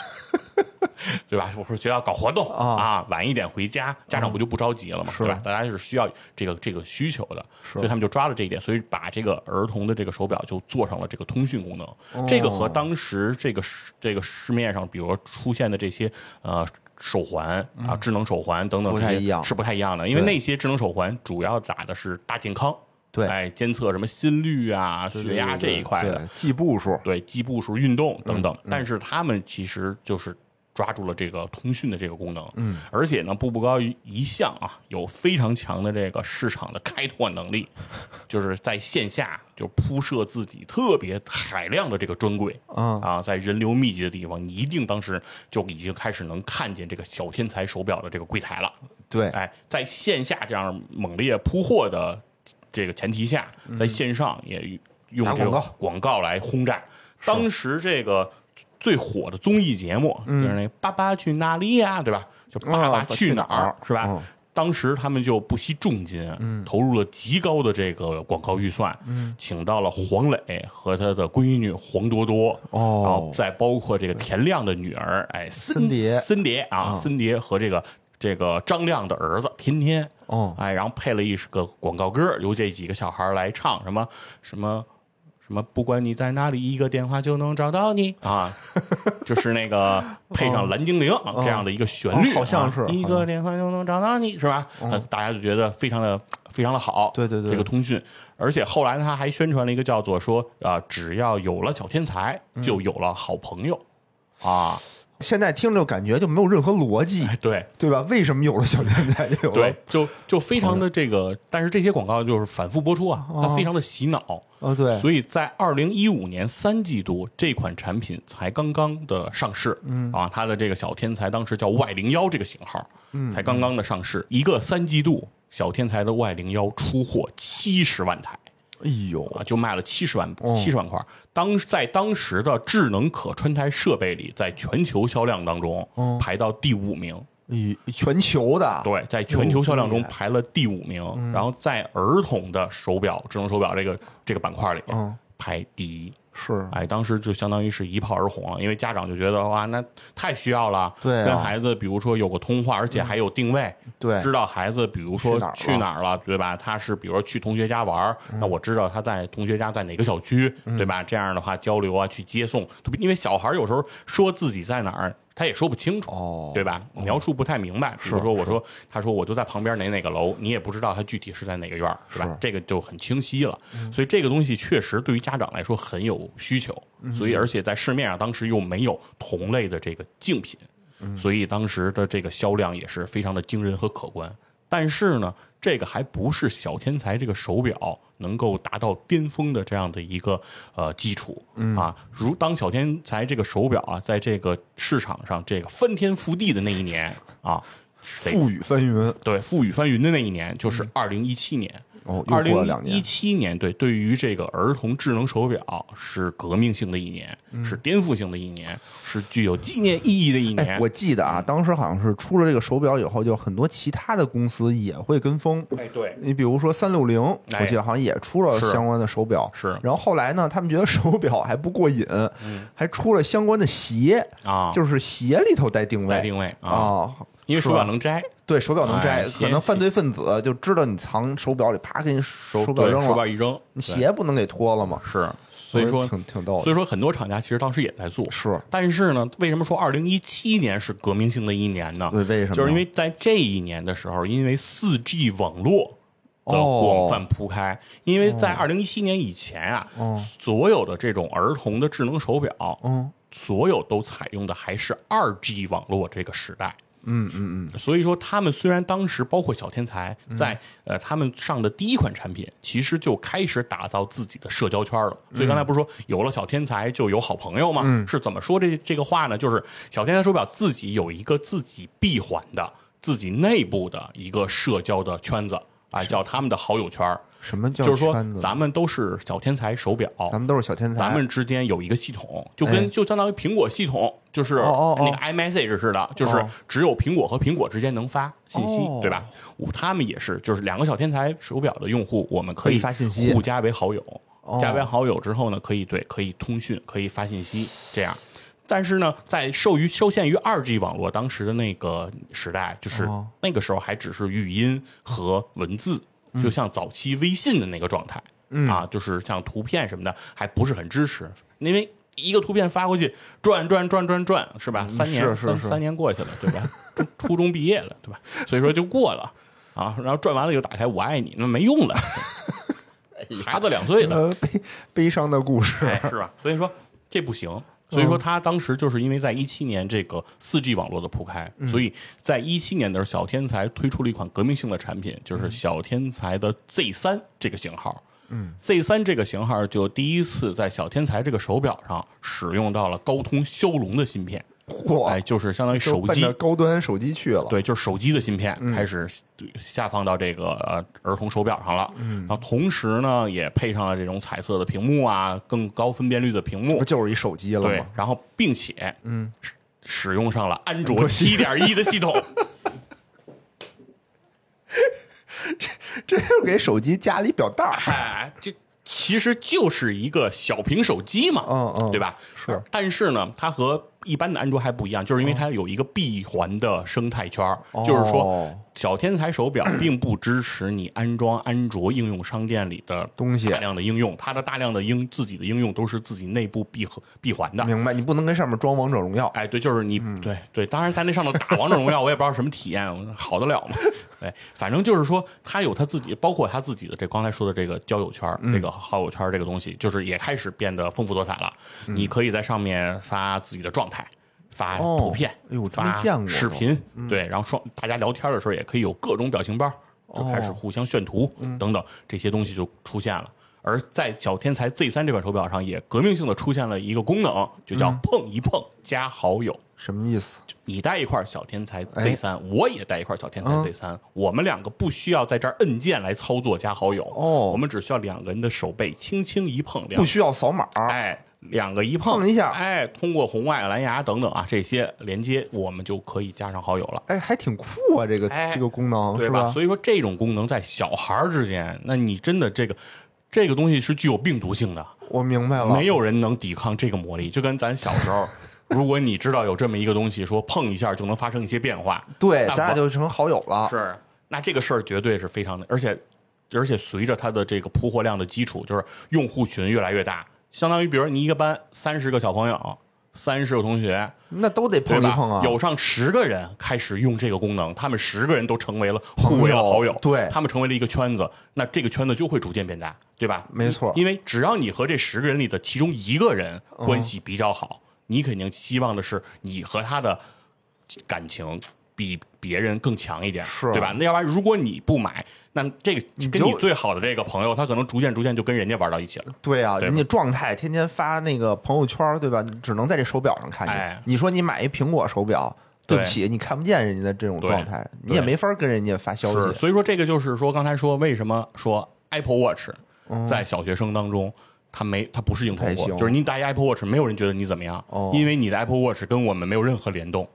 Speaker 2: 对吧？我说学校搞活动啊，晚一点回家，家长不就不着急了吗？对吧？大家是需要这个这个需求的，所以他们就抓了这一点，所以把这个儿童的这个手表就做上了这个通讯功能。
Speaker 1: 哦
Speaker 2: 这个和当时这个这个市面上，比如说出现的这些呃。手环啊，智能手环等等，
Speaker 1: 不太一样
Speaker 2: 是不太一样的，因为那些智能手环主要打的是大健康，
Speaker 1: 对
Speaker 2: 哎，监测什么心率啊、血压这一块的，
Speaker 1: 对记步数。
Speaker 2: 对，记步数、运动等等。但是他们其实就是抓住了这个通讯的这个功能，嗯，而且呢，步步高一一向啊有非常强的这个市场的开拓能力，就是在线下就铺设自己特别海量的这个专柜，
Speaker 1: 嗯
Speaker 2: 啊，在人流密集的地方，你一定当时就已经开始能看见这个小天才手表的这个柜台了。
Speaker 1: 对，
Speaker 2: 哎，在线下这样猛烈铺货的这个前提下，在线上也用这个
Speaker 1: 广告。
Speaker 2: 广告来轰炸。当时这个最火的综艺节目就是那个《爸爸去哪里呀》，对吧？就《爸爸去哪儿？是吧？
Speaker 1: 嗯？
Speaker 2: 当时他们就不惜重金，投入了极高的这个广告预算，请到了黄磊和他的闺女黄多多，
Speaker 1: 哦。
Speaker 2: 然后再包括这个田亮的女儿，哎，
Speaker 1: 森碟
Speaker 2: 森碟啊，森碟和这个这个张亮的儿子天天，
Speaker 1: 哦。
Speaker 2: 哎，然后配了一个广告歌，由这几个小孩来唱什么什么。什么？不管你在哪里，一个电话就能找到你啊！就是那个配上蓝精灵这样的一个旋律，
Speaker 1: 哦好像是
Speaker 2: 啊一个电话就能找到你，是吧？呃大家就觉得非常的非常的好。
Speaker 1: 对对对
Speaker 2: 这个通讯，而且后来他还宣传了一个叫做说啊，只要有了小天才，
Speaker 1: 嗯
Speaker 2: 就有了好朋友啊！
Speaker 1: 现在听着感觉就没有任何逻辑，
Speaker 2: 哎，对，
Speaker 1: 对吧？为什么有了小天才就有了
Speaker 2: 对，就就非常的这个，但是这些广告就是反复播出啊，它非常的洗脑。
Speaker 1: 哦，对，
Speaker 2: 所以在二零一五年三季度，这款产品才刚刚的上市，嗯。啊，它的这个小天才当时叫 Y 零幺这个型号，嗯，才刚刚的上市，一个三季度，小天才的 Y 零幺出货七十万台
Speaker 1: 哎呦，
Speaker 2: 啊，就卖了七十万七十万块。当在当时的智能可穿戴设备里，在全球销量当中排到第五名。
Speaker 1: 哎全球的，
Speaker 2: 对，在全球销量中排了第五名，然后在儿童的手表、智能手表这个这个板块里，
Speaker 1: 嗯
Speaker 2: 排第一。
Speaker 1: 是，
Speaker 2: 哎，当时就相当于是一炮而红了，因为家长就觉得哇，那太需要了，
Speaker 1: 对啊
Speaker 2: 跟孩子比如说有个通话，而且还有定位，
Speaker 1: 对
Speaker 2: 知道孩子比如说
Speaker 1: 去哪儿了
Speaker 2: 对吧？他是比如说去同学家玩，
Speaker 1: 嗯
Speaker 2: 那我知道他在同学家在哪个小区，对吧？这样的话交流啊，去接送，因为小孩有时候说自己在哪儿。他也说不清楚，
Speaker 1: 哦
Speaker 2: 对吧？描述不太明白。比如说，我说，他说我就在旁边哪哪个楼，你也不知道他具体是在哪个院儿，是吧？
Speaker 1: 是
Speaker 2: 这个就很清晰了。所以这个东西确实对于家长来说很有需求，所以而且在市面上当时又没有同类的这个竞品，所以当时的这个销量也是非常的惊人和可观。但是呢，这个还不是小天才这个手表能够达到巅峰的这样的一个呃基础啊。如当小天才这个手表啊，在这个市场上这个翻天覆地的那一年啊，得
Speaker 1: 富雨翻云，
Speaker 2: 对，覆雨翻云的那一年就是二零一七年。
Speaker 1: 哦，又
Speaker 2: 二零一，七年，对，对于这个儿童智能手表是革命性的一年，
Speaker 1: 嗯
Speaker 2: 是颠覆性的一年，是具有纪念意义的一年。
Speaker 1: 哎，我记得啊，当时好像是出了这个手表以后，就很多其他的公司也会跟风。
Speaker 2: 哎，对，
Speaker 1: 你比如说三六零，
Speaker 2: 哎
Speaker 1: 我记得好像也出了相关的手表。
Speaker 2: 是
Speaker 1: 然后后来呢，他们觉得手表还不过瘾，还出了相关的鞋，
Speaker 2: 啊，
Speaker 1: 就是鞋里头带定位。
Speaker 2: 带定位啊，
Speaker 1: 啊，
Speaker 2: 因为手表能摘，
Speaker 1: 对，手表能摘，
Speaker 2: 哎
Speaker 1: 可能犯罪分子就知道你藏手表里，啪给你手表扔了，
Speaker 2: 手表一扔，
Speaker 1: 你鞋不能给脱了吗？
Speaker 2: 是，所以说
Speaker 1: 挺挺逗。
Speaker 2: 所以说很多厂家其实当时也在做，
Speaker 1: 是
Speaker 2: 但是呢，为什么说二零一七年是革命性的一年呢？
Speaker 1: 对，为什么？
Speaker 2: 就是因为在这一年的时候，因为四 G 网络的
Speaker 1: 哦
Speaker 2: 广泛铺开，因为在二零一七年以前啊，所有的这种儿童的智能手表，
Speaker 1: 嗯
Speaker 2: 所有都采用的还是二 G 网络这个时代。
Speaker 1: 嗯嗯嗯，
Speaker 2: 所以说，他们虽然当时包括小天才在呃他们上的第一款产品，其实就开始打造自己的社交圈了。所以刚才不是说有了小天才就有好朋友吗？是怎么说这这个话呢？就是小天才手表自己有一个自己闭环的、自己内部的一个社交的圈子啊，叫他们的好友圈儿。
Speaker 1: 什么叫
Speaker 2: 就是说咱们都是小天才手表，
Speaker 1: 咱们都是小天才，
Speaker 2: 咱们之间有一个系统，就跟、
Speaker 1: 哎。
Speaker 2: 就相当于苹果系统，就是那个 iMessage 似的，就是
Speaker 1: 哦。
Speaker 2: 只有苹果和苹果之间能发信息，
Speaker 1: 哦。
Speaker 2: 对吧？他们也是，就是两个小天才手表的用户，我们可
Speaker 1: 可以
Speaker 2: 以
Speaker 1: 发信息。
Speaker 2: 互加为好友。
Speaker 1: 哦。
Speaker 2: 加为好友之后呢，可以对可以通讯，可以发信息，这样。但是呢，在受于受限于二 G 网络当时的那个时代，就是
Speaker 1: 哦
Speaker 2: 那个时候还只是语音和文字，就像早期微信的那个状态、啊，就是像图片什么的还不是很支持，因为一个图片发过去转转转转转是吧？三年
Speaker 1: 是是是
Speaker 2: 三三年过去了，对吧？初初中毕业了，对吧？所以说就过了啊，然后转完了又打开我爱你，那没用了，孩子两岁了。
Speaker 1: 呃悲悲伤的故事，
Speaker 2: 哎，是吧？所以说这不行。所以说他当时就是因为在一七年这个四 G 网络的铺开，所以在一七年的时候，小天才推出了一款革命性的产品，就是小天才的 Z 三这个型号。嗯，Z 三这个型号就第一次在小天才这个手表上使用到了高通骁龙的芯片，
Speaker 1: 嚯，
Speaker 2: 哎，就是相当于手机
Speaker 1: 高端手机去了。
Speaker 2: 对，就是手机的芯片开始下放到这个呃儿童手表上了。嗯，然后同时呢，也配上了这种彩色的屏幕啊，更高分辨率的屏幕
Speaker 1: 不。就是一手机了
Speaker 2: 对
Speaker 1: 吗？，
Speaker 2: 然后并且嗯，使用上了安卓七点一的系统。
Speaker 1: 这这又给手机加了一表带儿。
Speaker 2: 哎，这其实就是一个小屏手机嘛，
Speaker 1: 嗯嗯
Speaker 2: 对吧？
Speaker 1: 是，
Speaker 2: 但是呢，它和一般的安卓还不一样，就是因为它有一个闭环的生态圈儿，就是说
Speaker 1: 哦，
Speaker 2: 小天才手表 并不支持你安装安卓应用商店里的
Speaker 1: 东西
Speaker 2: 大量的应用，它的大量的应自己的应用都是自己内部闭合闭环的。
Speaker 1: 明白？你不能跟上面装王者荣耀。
Speaker 2: 哎，对，就是你，
Speaker 1: 嗯
Speaker 2: 对对，当然在那上头打王者荣耀，我也不知道什么体验，好得了吗？对，反正就是说，他有他自己，包括他自己的这刚才说的这个交友圈、
Speaker 1: 嗯
Speaker 2: 这个好友圈这个东西，就是也开始变得丰富多彩了。你可以在上面发自己的状态。发
Speaker 1: 哦
Speaker 2: 图片，
Speaker 1: 哎呦我真没
Speaker 2: 发
Speaker 1: 见过
Speaker 2: 视频，对，然后双大家聊天的时候也可以有各种表情包，就开始
Speaker 1: 哦
Speaker 2: 互相炫图等等这些东西就出现了。而在小天才 Z 三这款手表上，也革命性的出现了一个功能，就叫碰一碰加好友。
Speaker 1: 什么意思？
Speaker 2: 你带一块小天才
Speaker 1: 哎
Speaker 2: Z 三、我也带一块小天才
Speaker 1: 嗯
Speaker 2: Z 三、我们两个不需要在这儿摁键来操作加好友，
Speaker 1: 哦
Speaker 2: 我们只需要两个人的手背轻轻一碰，两
Speaker 1: 不需要扫码。
Speaker 2: 哎，两个一碰
Speaker 1: 碰一下
Speaker 2: 哎，通过红外、蓝牙等等啊这些连接，我们就可以加上好友了。
Speaker 1: 哎，还挺酷啊，这个
Speaker 2: 哎
Speaker 1: 这个功能
Speaker 2: 对吧？
Speaker 1: 是吧？
Speaker 2: 所以说这种功能在小孩儿之间，那你真的这个这个东西是具有病毒性的。
Speaker 1: 我明白了，
Speaker 2: 没有人能抵抗这个魔力，就跟咱小时候，如果你知道有这么一个东西，说碰一下就能发生一些变化，
Speaker 1: 对，咱俩就成好友了。
Speaker 2: 是，那这个事儿绝对是非常的，而且而且随着它的这个铺货量的基础，就是用户群越来越大，相当于比如你一个班三十个小朋友，三十个同学，
Speaker 1: 那都得？碰一碰啊。
Speaker 2: 有上十个人开始用这个功能，他们十个人都成为了互为了好友，
Speaker 1: 对
Speaker 2: 他们成为了一个圈子，那这个圈子就会逐渐变大，对吧？
Speaker 1: 没错
Speaker 2: 因为只要你和这十个人里的其中一个人
Speaker 1: 嗯
Speaker 2: 关系比较好，你肯定希望的是你和他的感情比别人更强一点，
Speaker 1: 是
Speaker 2: 对吧？那要不然如果你不买，那这个跟你最好的这个朋友，他可能逐渐逐渐就跟人家玩到一起了。
Speaker 1: 对啊，
Speaker 2: 对
Speaker 1: 人家状态天天发那个朋友圈，对吧？只能在这手表上看见。
Speaker 2: 哎
Speaker 1: 你说你买一苹果手表，对不起，你看不见人家的这种状态，你也没法跟人家发消，息。
Speaker 2: 所以说这个就是说，刚才说为什么说 Apple Watch
Speaker 1: 嗯
Speaker 2: 在小学生当中。它没，它不是硬通过，
Speaker 1: 不行
Speaker 2: 就是你戴一 Apple Watch，没有人觉得你怎么样，
Speaker 1: 哦
Speaker 2: 因为你的 Apple Watch 跟我们没有任何联动，
Speaker 1: 哎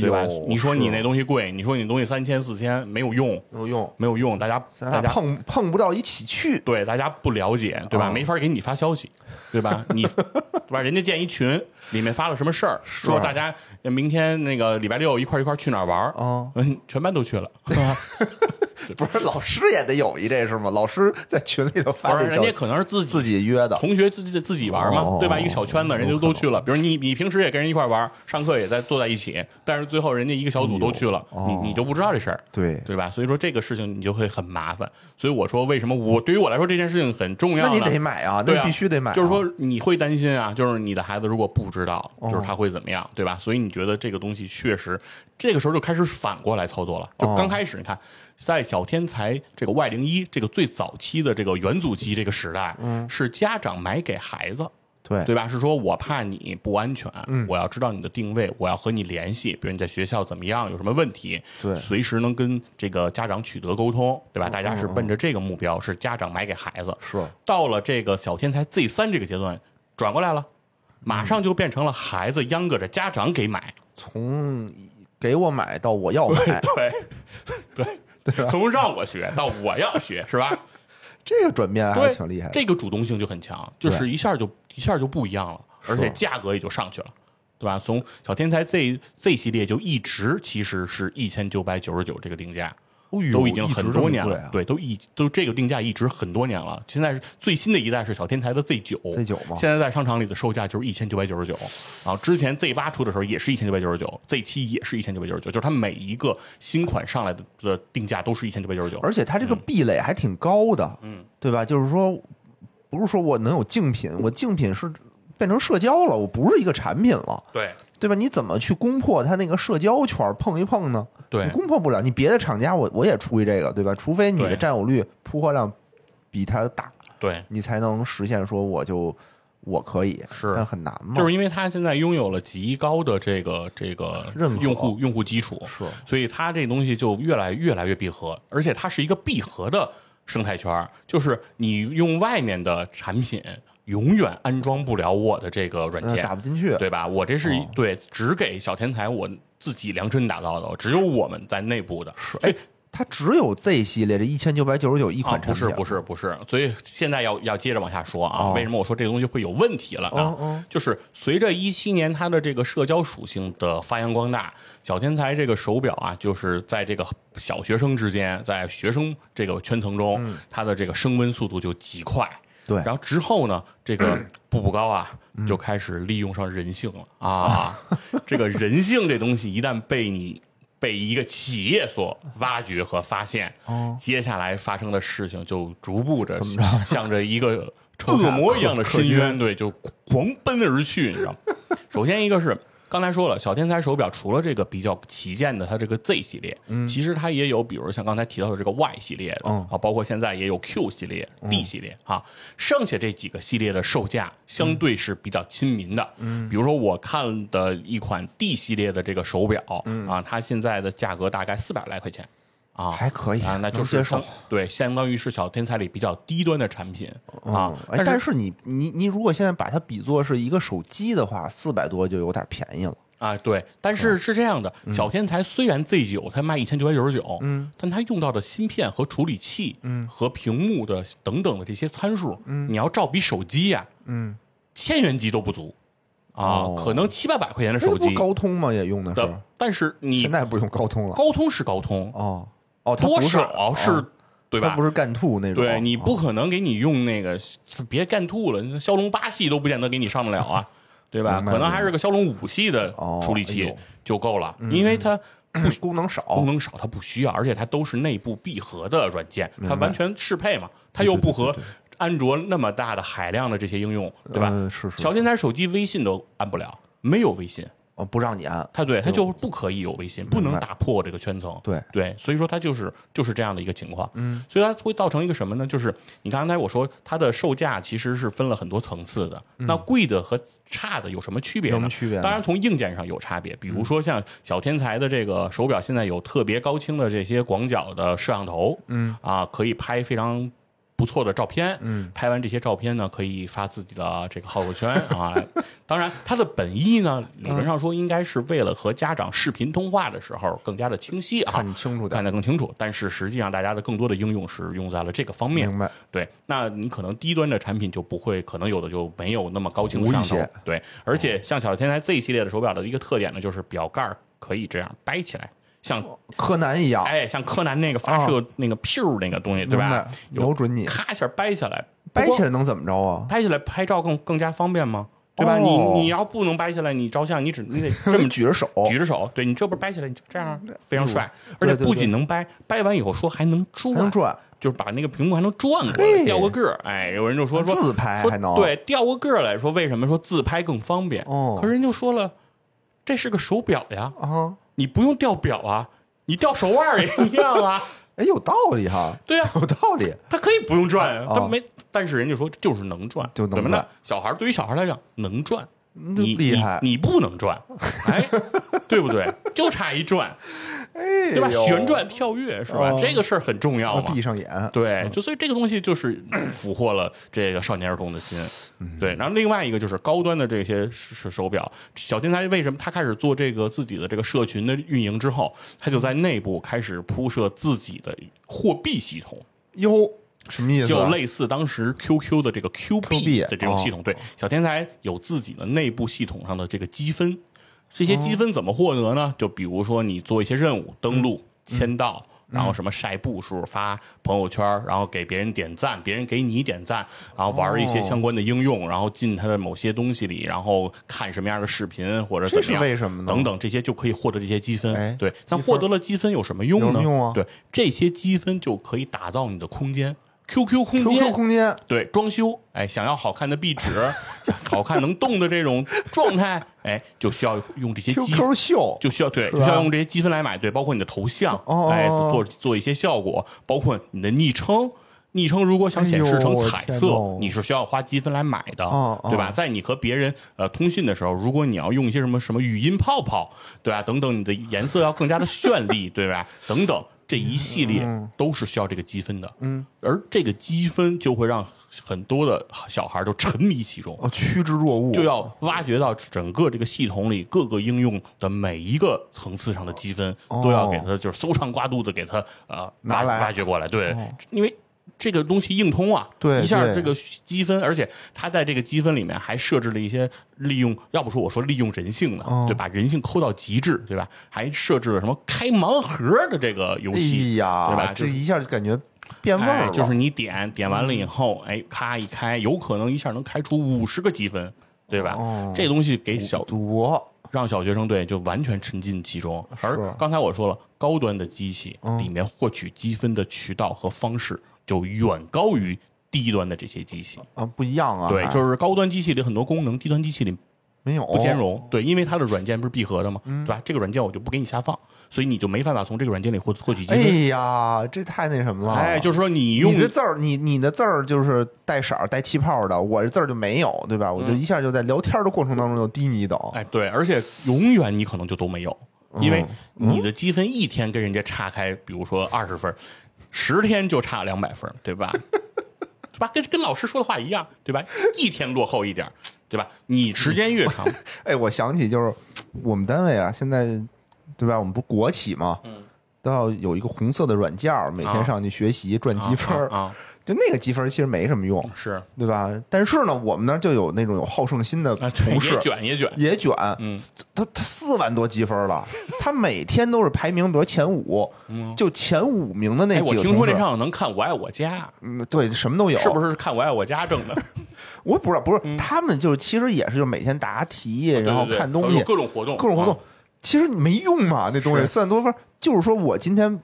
Speaker 2: 对吧？你说你那东西贵，你说你东西三千四千没有用，
Speaker 1: 没有用，
Speaker 2: 没有用，大家大家
Speaker 1: 碰碰不到一起去。
Speaker 2: 对大家不了解，对吧？
Speaker 1: 哦
Speaker 2: 没法给你发消息，对吧？你对吧？人家建一群，里面发了什么事儿，说大家明天那个礼拜六一块一块去哪儿玩儿
Speaker 1: 哦
Speaker 2: 嗯，全班都去了，
Speaker 1: 不是老师也得有一这是吗？老师在群里头
Speaker 2: 不是人家可能是自己
Speaker 1: 自己约的。
Speaker 2: 同学自己自己玩嘛，
Speaker 1: 哦
Speaker 2: 对吧？一个小圈子，人家都去了。比如你你平时也跟人一块玩，上课也在坐在一起，但是最后人家一个小组都去了，你你就不知道这事儿。
Speaker 1: 对，
Speaker 2: 对吧？所以说这个事情你就会很麻烦。所以我说为什么我对于我来说这件事情很重要？
Speaker 1: 那你得买啊，那必须得买啊。
Speaker 2: 就是说你会担心啊，就是你的孩子如果不知道，
Speaker 1: 哦
Speaker 2: 就是他会怎么样，对吧？所以你觉得这个东西确实，这个时候就开始反过来操作了。就
Speaker 1: 哦
Speaker 2: 刚开始你看，在小天才这个 Y 零一这个最早期的这个元祖机这个时代，
Speaker 1: 嗯
Speaker 2: 是家长买给孩子。
Speaker 1: 对
Speaker 2: 对吧？是说我怕你不安全，
Speaker 1: 嗯
Speaker 2: 我要知道你的定位，我要和你联系，比如你在学校怎么样，有什么问题，
Speaker 1: 对
Speaker 2: 随时能跟这个家长取得沟通，对吧？大家是奔着这个目标，是家长买给孩子。
Speaker 1: 是
Speaker 2: 到了这个小天才 Z 三这个阶段，转过来了，马上就变成了孩子央着着家长给买，
Speaker 1: 从给我买到我要买，
Speaker 2: 对 对对，从让我学到我要学，是吧？
Speaker 1: 这个转变还
Speaker 2: 对，
Speaker 1: 挺厉害的。
Speaker 2: 这个主动性就很强，就是一下就一下就不一样了，而且价格也就上去了。对吧？从小天才 Z Z 系列就一直其实是一千九百九十九这个定价，都已经很多年了，对，都一都这个定价一直很多年了。现在是最新的一代是小天才的 Z 九
Speaker 1: ，Z 九吗
Speaker 2: 现在在商场里的售价就是一千九百九十九，然后之前 Z 八出的时候也是一千九百九十九，Z 七也是一千九百九十九，就是它每一个新款上来的的定价都是一千九百九十九。
Speaker 1: 而且它这个壁垒还挺高的，嗯，对吧？就是说，不是说我能有竞品，我竞品是变成社交了，我不是一个产品了，
Speaker 2: 对
Speaker 1: 对吧？你怎么去攻破它那个社交圈碰一碰呢？
Speaker 2: 对
Speaker 1: 你攻破不了。你别的厂家我我也出一这个，对吧？除非你的占有率、铺货量比它大，
Speaker 2: 对，
Speaker 1: 你才能实现说我就我可以，
Speaker 2: 是
Speaker 1: 但很难嘛。
Speaker 2: 就是因为它现在拥有了极高的这个这个用户用户基础，
Speaker 1: 是
Speaker 2: 所以它这东西就越来越来越闭合，而且它是一个闭合的生态圈儿，就是你用外面的产品永远安装不了我的这个软
Speaker 1: 呃
Speaker 2: 件，
Speaker 1: 打不进去，
Speaker 2: 对吧？我这是对只给小天才我自己量身打造的，只有我们在内部的。
Speaker 1: 是
Speaker 2: 所以
Speaker 1: 哎，它只有 Z 系列这一千九百九十九一
Speaker 2: 啊，
Speaker 1: 款产品，
Speaker 2: 不是不是不是，所以现在要要接着往下说啊，
Speaker 1: 哦
Speaker 2: 为什么我说这个东西会有问题了啊？
Speaker 1: 哦哦
Speaker 2: 就是随着一七年它的这个社交属性的发扬光大，小天才这个手表啊，就是在这个小学生之间，在学生这个圈层中，它的这个升温速度就极快。
Speaker 1: 嗯对
Speaker 2: 然后之后呢，这个 步步高啊，就开始利用上人性了 啊。这个人性这东西一旦被你被一个企业所挖掘和发现，
Speaker 1: 哦
Speaker 2: 接下来发生的事情就逐步着向 着一个恶魔一样的深渊，对，就狂奔而去，你知道吗？首先一个是。刚才说了，小天才手表除了这个比较旗舰的它这个 Z 系列，其实它也有，比如像刚才提到的这个 Y 系列的、
Speaker 1: 嗯。
Speaker 2: 啊，包括现在也有 Q 系列、D 系列哈、剩下这几个系列的售价相对是比较亲民的。嗯，比如说我看的一款 D 系列的这个手表、啊，它现在的价格大概四百来块钱。啊，
Speaker 1: 还可以
Speaker 2: 啊，那就
Speaker 1: 能接受
Speaker 2: 对，相当于是小天才里比较低端的产品啊
Speaker 1: 但是你你你如果现在把它比作是一个手机的话，四百多就有点便宜了。
Speaker 2: 啊，对，但是是这样的，小天才虽然 Z 九它卖一千九百九十九，嗯，但它用到的芯片和处理器，嗯，和屏幕的等等的这些参数，嗯，你要照比手机呀，
Speaker 1: 嗯，
Speaker 2: 千元机都不足啊，
Speaker 1: 哦
Speaker 2: 可能七八百块钱的手机
Speaker 1: 高通吗？也用的是，
Speaker 2: 但是你
Speaker 1: 现在不用高通了。
Speaker 2: 高通是高通，
Speaker 1: 哦
Speaker 2: 多
Speaker 1: 不是
Speaker 2: 少是
Speaker 1: 哦
Speaker 2: 对吧
Speaker 1: 它不？是干吐那种。
Speaker 2: 对你不
Speaker 1: 哦
Speaker 2: 可能给你用那个，别干吐了，骁龙八系都不见得给你上得了啊，对吧？
Speaker 1: 明白
Speaker 2: 可能还是个骁龙五系的
Speaker 1: 哦
Speaker 2: 处理器就够了，因为它 不
Speaker 1: 功能少，
Speaker 2: 功能少，它不需要，而且它都是内部闭合的软件，它完全适配嘛，它又不和安卓那么大的海量的这些应用，对吧？
Speaker 1: 嗯是是
Speaker 2: 小天才手机微信都安不了，没有微信，
Speaker 1: 哦，不让你按。
Speaker 2: 它对它就是不可以有微信，不能打破这个圈层。
Speaker 1: 对
Speaker 2: 对，所以说它就是就是这样的一个情况。嗯，所以它会造成一个什么呢？就是你刚才我说它的售价其实是分了很多层次的，那贵的和差的有什么区别呢？
Speaker 1: 嗯有什么区别
Speaker 2: 当然从硬件上有差别，比如说像小天才的这个手表，现在有特别高清的这些广角的摄像头，嗯啊，可以拍非常。不错的照片，嗯，拍完这些照片呢，可以发自己的这个好友圈 啊。当然，它的本意呢，理论上说应该是为了和家长视频通话的时候更加的清晰啊，
Speaker 1: 看清楚点
Speaker 2: 看得更清楚。但是实际上，大家的更多的应用是用在了这个方面。
Speaker 1: 明白？
Speaker 2: 对，那你可能低端的产品就不会，可能有的就没有那么高清
Speaker 1: 一些。
Speaker 2: 对，而且像小天才 Z 系列的手表的一个特点呢，就是表盖儿可以这样掰起来，像
Speaker 1: 柯南一样，
Speaker 2: 哎，像柯南那个发射那个 Pew 那个东西，对吧？
Speaker 1: 瞄准你。
Speaker 2: 咔一下掰下来，
Speaker 1: 掰起
Speaker 2: 来，
Speaker 1: 能怎么着啊？
Speaker 2: 掰下来拍照更更加方便吗？对吧？
Speaker 1: 哦。
Speaker 2: 你你要不能掰下来，你照相你只你得这
Speaker 1: 这
Speaker 2: 么
Speaker 1: 么举着手，
Speaker 2: 举着手，对你这不是掰下来，你就这样非常帅，而且不仅能掰，掰完以后说还能转，
Speaker 1: 能转，
Speaker 2: 就是把那个屏幕还能转过来，
Speaker 1: 嘿。
Speaker 2: 调个个儿。哎，有人就说说
Speaker 1: 自拍
Speaker 2: 说
Speaker 1: 还能。
Speaker 2: 对掉个个儿来说，为什么说自拍更方便？
Speaker 1: 哦。
Speaker 2: 可是人就说了，这是个手表呀，
Speaker 1: 啊，
Speaker 2: 你不用掉表啊，你掉手腕儿也一样啊。
Speaker 1: 哎，有道理哈，
Speaker 2: 对呀、
Speaker 1: 有道理。
Speaker 2: 他可以不用转，
Speaker 1: 啊，
Speaker 2: 他没，但是人家说就是能转，
Speaker 1: 就能
Speaker 2: 怎么呢
Speaker 1: 转？
Speaker 2: 小孩儿对于小孩儿来讲能转，
Speaker 1: 嗯
Speaker 2: 你
Speaker 1: 厉害
Speaker 2: 你，你不能转，哎，对不对？就差一转，
Speaker 1: 哎，
Speaker 2: 对吧？旋转跳跃是吧？
Speaker 1: 哦
Speaker 2: 这个事儿很重要嘛
Speaker 1: 闭。上眼，
Speaker 2: 对，就所以这个东西就是 俘获了这个少年儿童的心。对，然后另外一个就是高端的这些手手表，小天才为什么他开始做这个自己的这个社群的运营之后，他就在内部开始铺设自己的货币系统。
Speaker 1: 哟，什么意思啊？
Speaker 2: 就类似当时 QQ 的这个 Q 币的这种系统。对，小天才有自己的内部系统上的这个积分，这些积分怎么获得呢？就比如说你做一些任务，登录、签到。然后什么晒步数、发朋友圈，然后给别人点赞，别人给你点赞，然后玩一些相关的应用，然后进他的某些东西里，然后看什么样的视频或者怎
Speaker 1: 这是
Speaker 2: 么样，
Speaker 1: 为什么呢
Speaker 2: 等等，这些就可以获得这些积分。
Speaker 1: 哎
Speaker 2: 对，那获得了积分有什么用呢？
Speaker 1: 用啊
Speaker 2: 对，这些积分就可以打造你的空间。QQ 空间
Speaker 1: QQ 空间
Speaker 2: 对，装修，哎，想要好看的壁纸，好看能动的这种状态，哎，就需要用这些积
Speaker 1: ，，QQ 秀
Speaker 2: 就需要对，就需要用这些积分来买，对，包括你的头像，
Speaker 1: 哦
Speaker 2: 哎，做做一些效果，包括你的昵称。昵称如果想显示成彩色，你是需要花积分来买的，
Speaker 1: 哦哦
Speaker 2: 对吧？在你和别人呃通信的时候，如果你要用一些什么什么语音泡泡，对吧？等等，你的颜色要更加的绚丽，对吧？等等，这一系列都是需要这个积分的。嗯，而这个积分就会让很多的小孩都沉迷其中。
Speaker 1: 哦，趋之若鹜，
Speaker 2: 就要挖掘到整个这个系统里各个应用的每一个层次上的积分，都要给他就是搜肠刮肚的给他呃挖
Speaker 1: 拿
Speaker 2: 挖掘过来。对，因为这个东西硬通啊，一下这个积分，而且他在这个积分里面还设置了一些利用，要不说我说利用人性呢，对吧？人性抠到极致，对吧？还设置了什么开盲盒的这个游
Speaker 1: 哎
Speaker 2: 戏，
Speaker 1: 呀，
Speaker 2: 对吧？
Speaker 1: 这一下就感觉变味儿了，
Speaker 2: 哎就是你点点完了以后，哎，咔一开，有可能一下能开出五十个积分，对吧？
Speaker 1: 哦
Speaker 2: 这东西给小
Speaker 1: 赌博
Speaker 2: 让小学生对就完全沉浸其中。而刚才我说了，高端的机器
Speaker 1: 嗯
Speaker 2: 里面获取积分的渠道和方式就远高于低端的这些机器。
Speaker 1: 啊，不一样啊，
Speaker 2: 对，就是高端机器里很多功能，低端机器里
Speaker 1: 没有
Speaker 2: 不兼容。对，因为它的软件不是闭合的吗？
Speaker 1: 嗯
Speaker 2: 对吧？这个软件我就不给你下放，所以你就没办法从这个软件里获获取积
Speaker 1: 哎
Speaker 2: 分。
Speaker 1: 呀，这太那什么了！
Speaker 2: 哎，就是说你用
Speaker 1: 你的字儿，你你的字儿就是带色儿、带气泡的，我这字儿就没有，对吧？我就一下就在聊天的过程当中就低你一等。
Speaker 2: 嗯哎，对，而且永远你可能就都没有，因为
Speaker 1: 嗯
Speaker 2: 你的积分一天跟人家差开，比如说二十分，十天就差两百分，对吧？对吧？跟跟老师说的话一样，对吧？一天落后一点，对吧？你时间越长，
Speaker 1: 哎，我想起就是我们单位啊，现在对吧？我们不是国企嘛，
Speaker 2: 嗯，
Speaker 1: 都要有一个红色的软件儿，每天上去学习赚积分
Speaker 2: 啊，
Speaker 1: 就那个积分其实没什么用，
Speaker 2: 是。
Speaker 1: 对吧？但是呢，我们那儿就有那种有好胜心的同事
Speaker 2: 也，卷也卷，
Speaker 1: 也卷，
Speaker 2: 嗯，
Speaker 1: 他他四万多积分了，他每天都是排名，比如前五，就前五名的那
Speaker 2: 哎，
Speaker 1: 几
Speaker 2: 我听说这上能看《我爱我家》，
Speaker 1: 嗯，对，什么都有，
Speaker 2: 是不是看《我爱我家》挣的？
Speaker 1: 我也不知道，不是，他们就是其实也是，就每天答题，然后看东西
Speaker 2: 有，各种活动，
Speaker 1: 各种活动
Speaker 2: 啊，
Speaker 1: 其实没用嘛，那东西四万多分，就是说我今天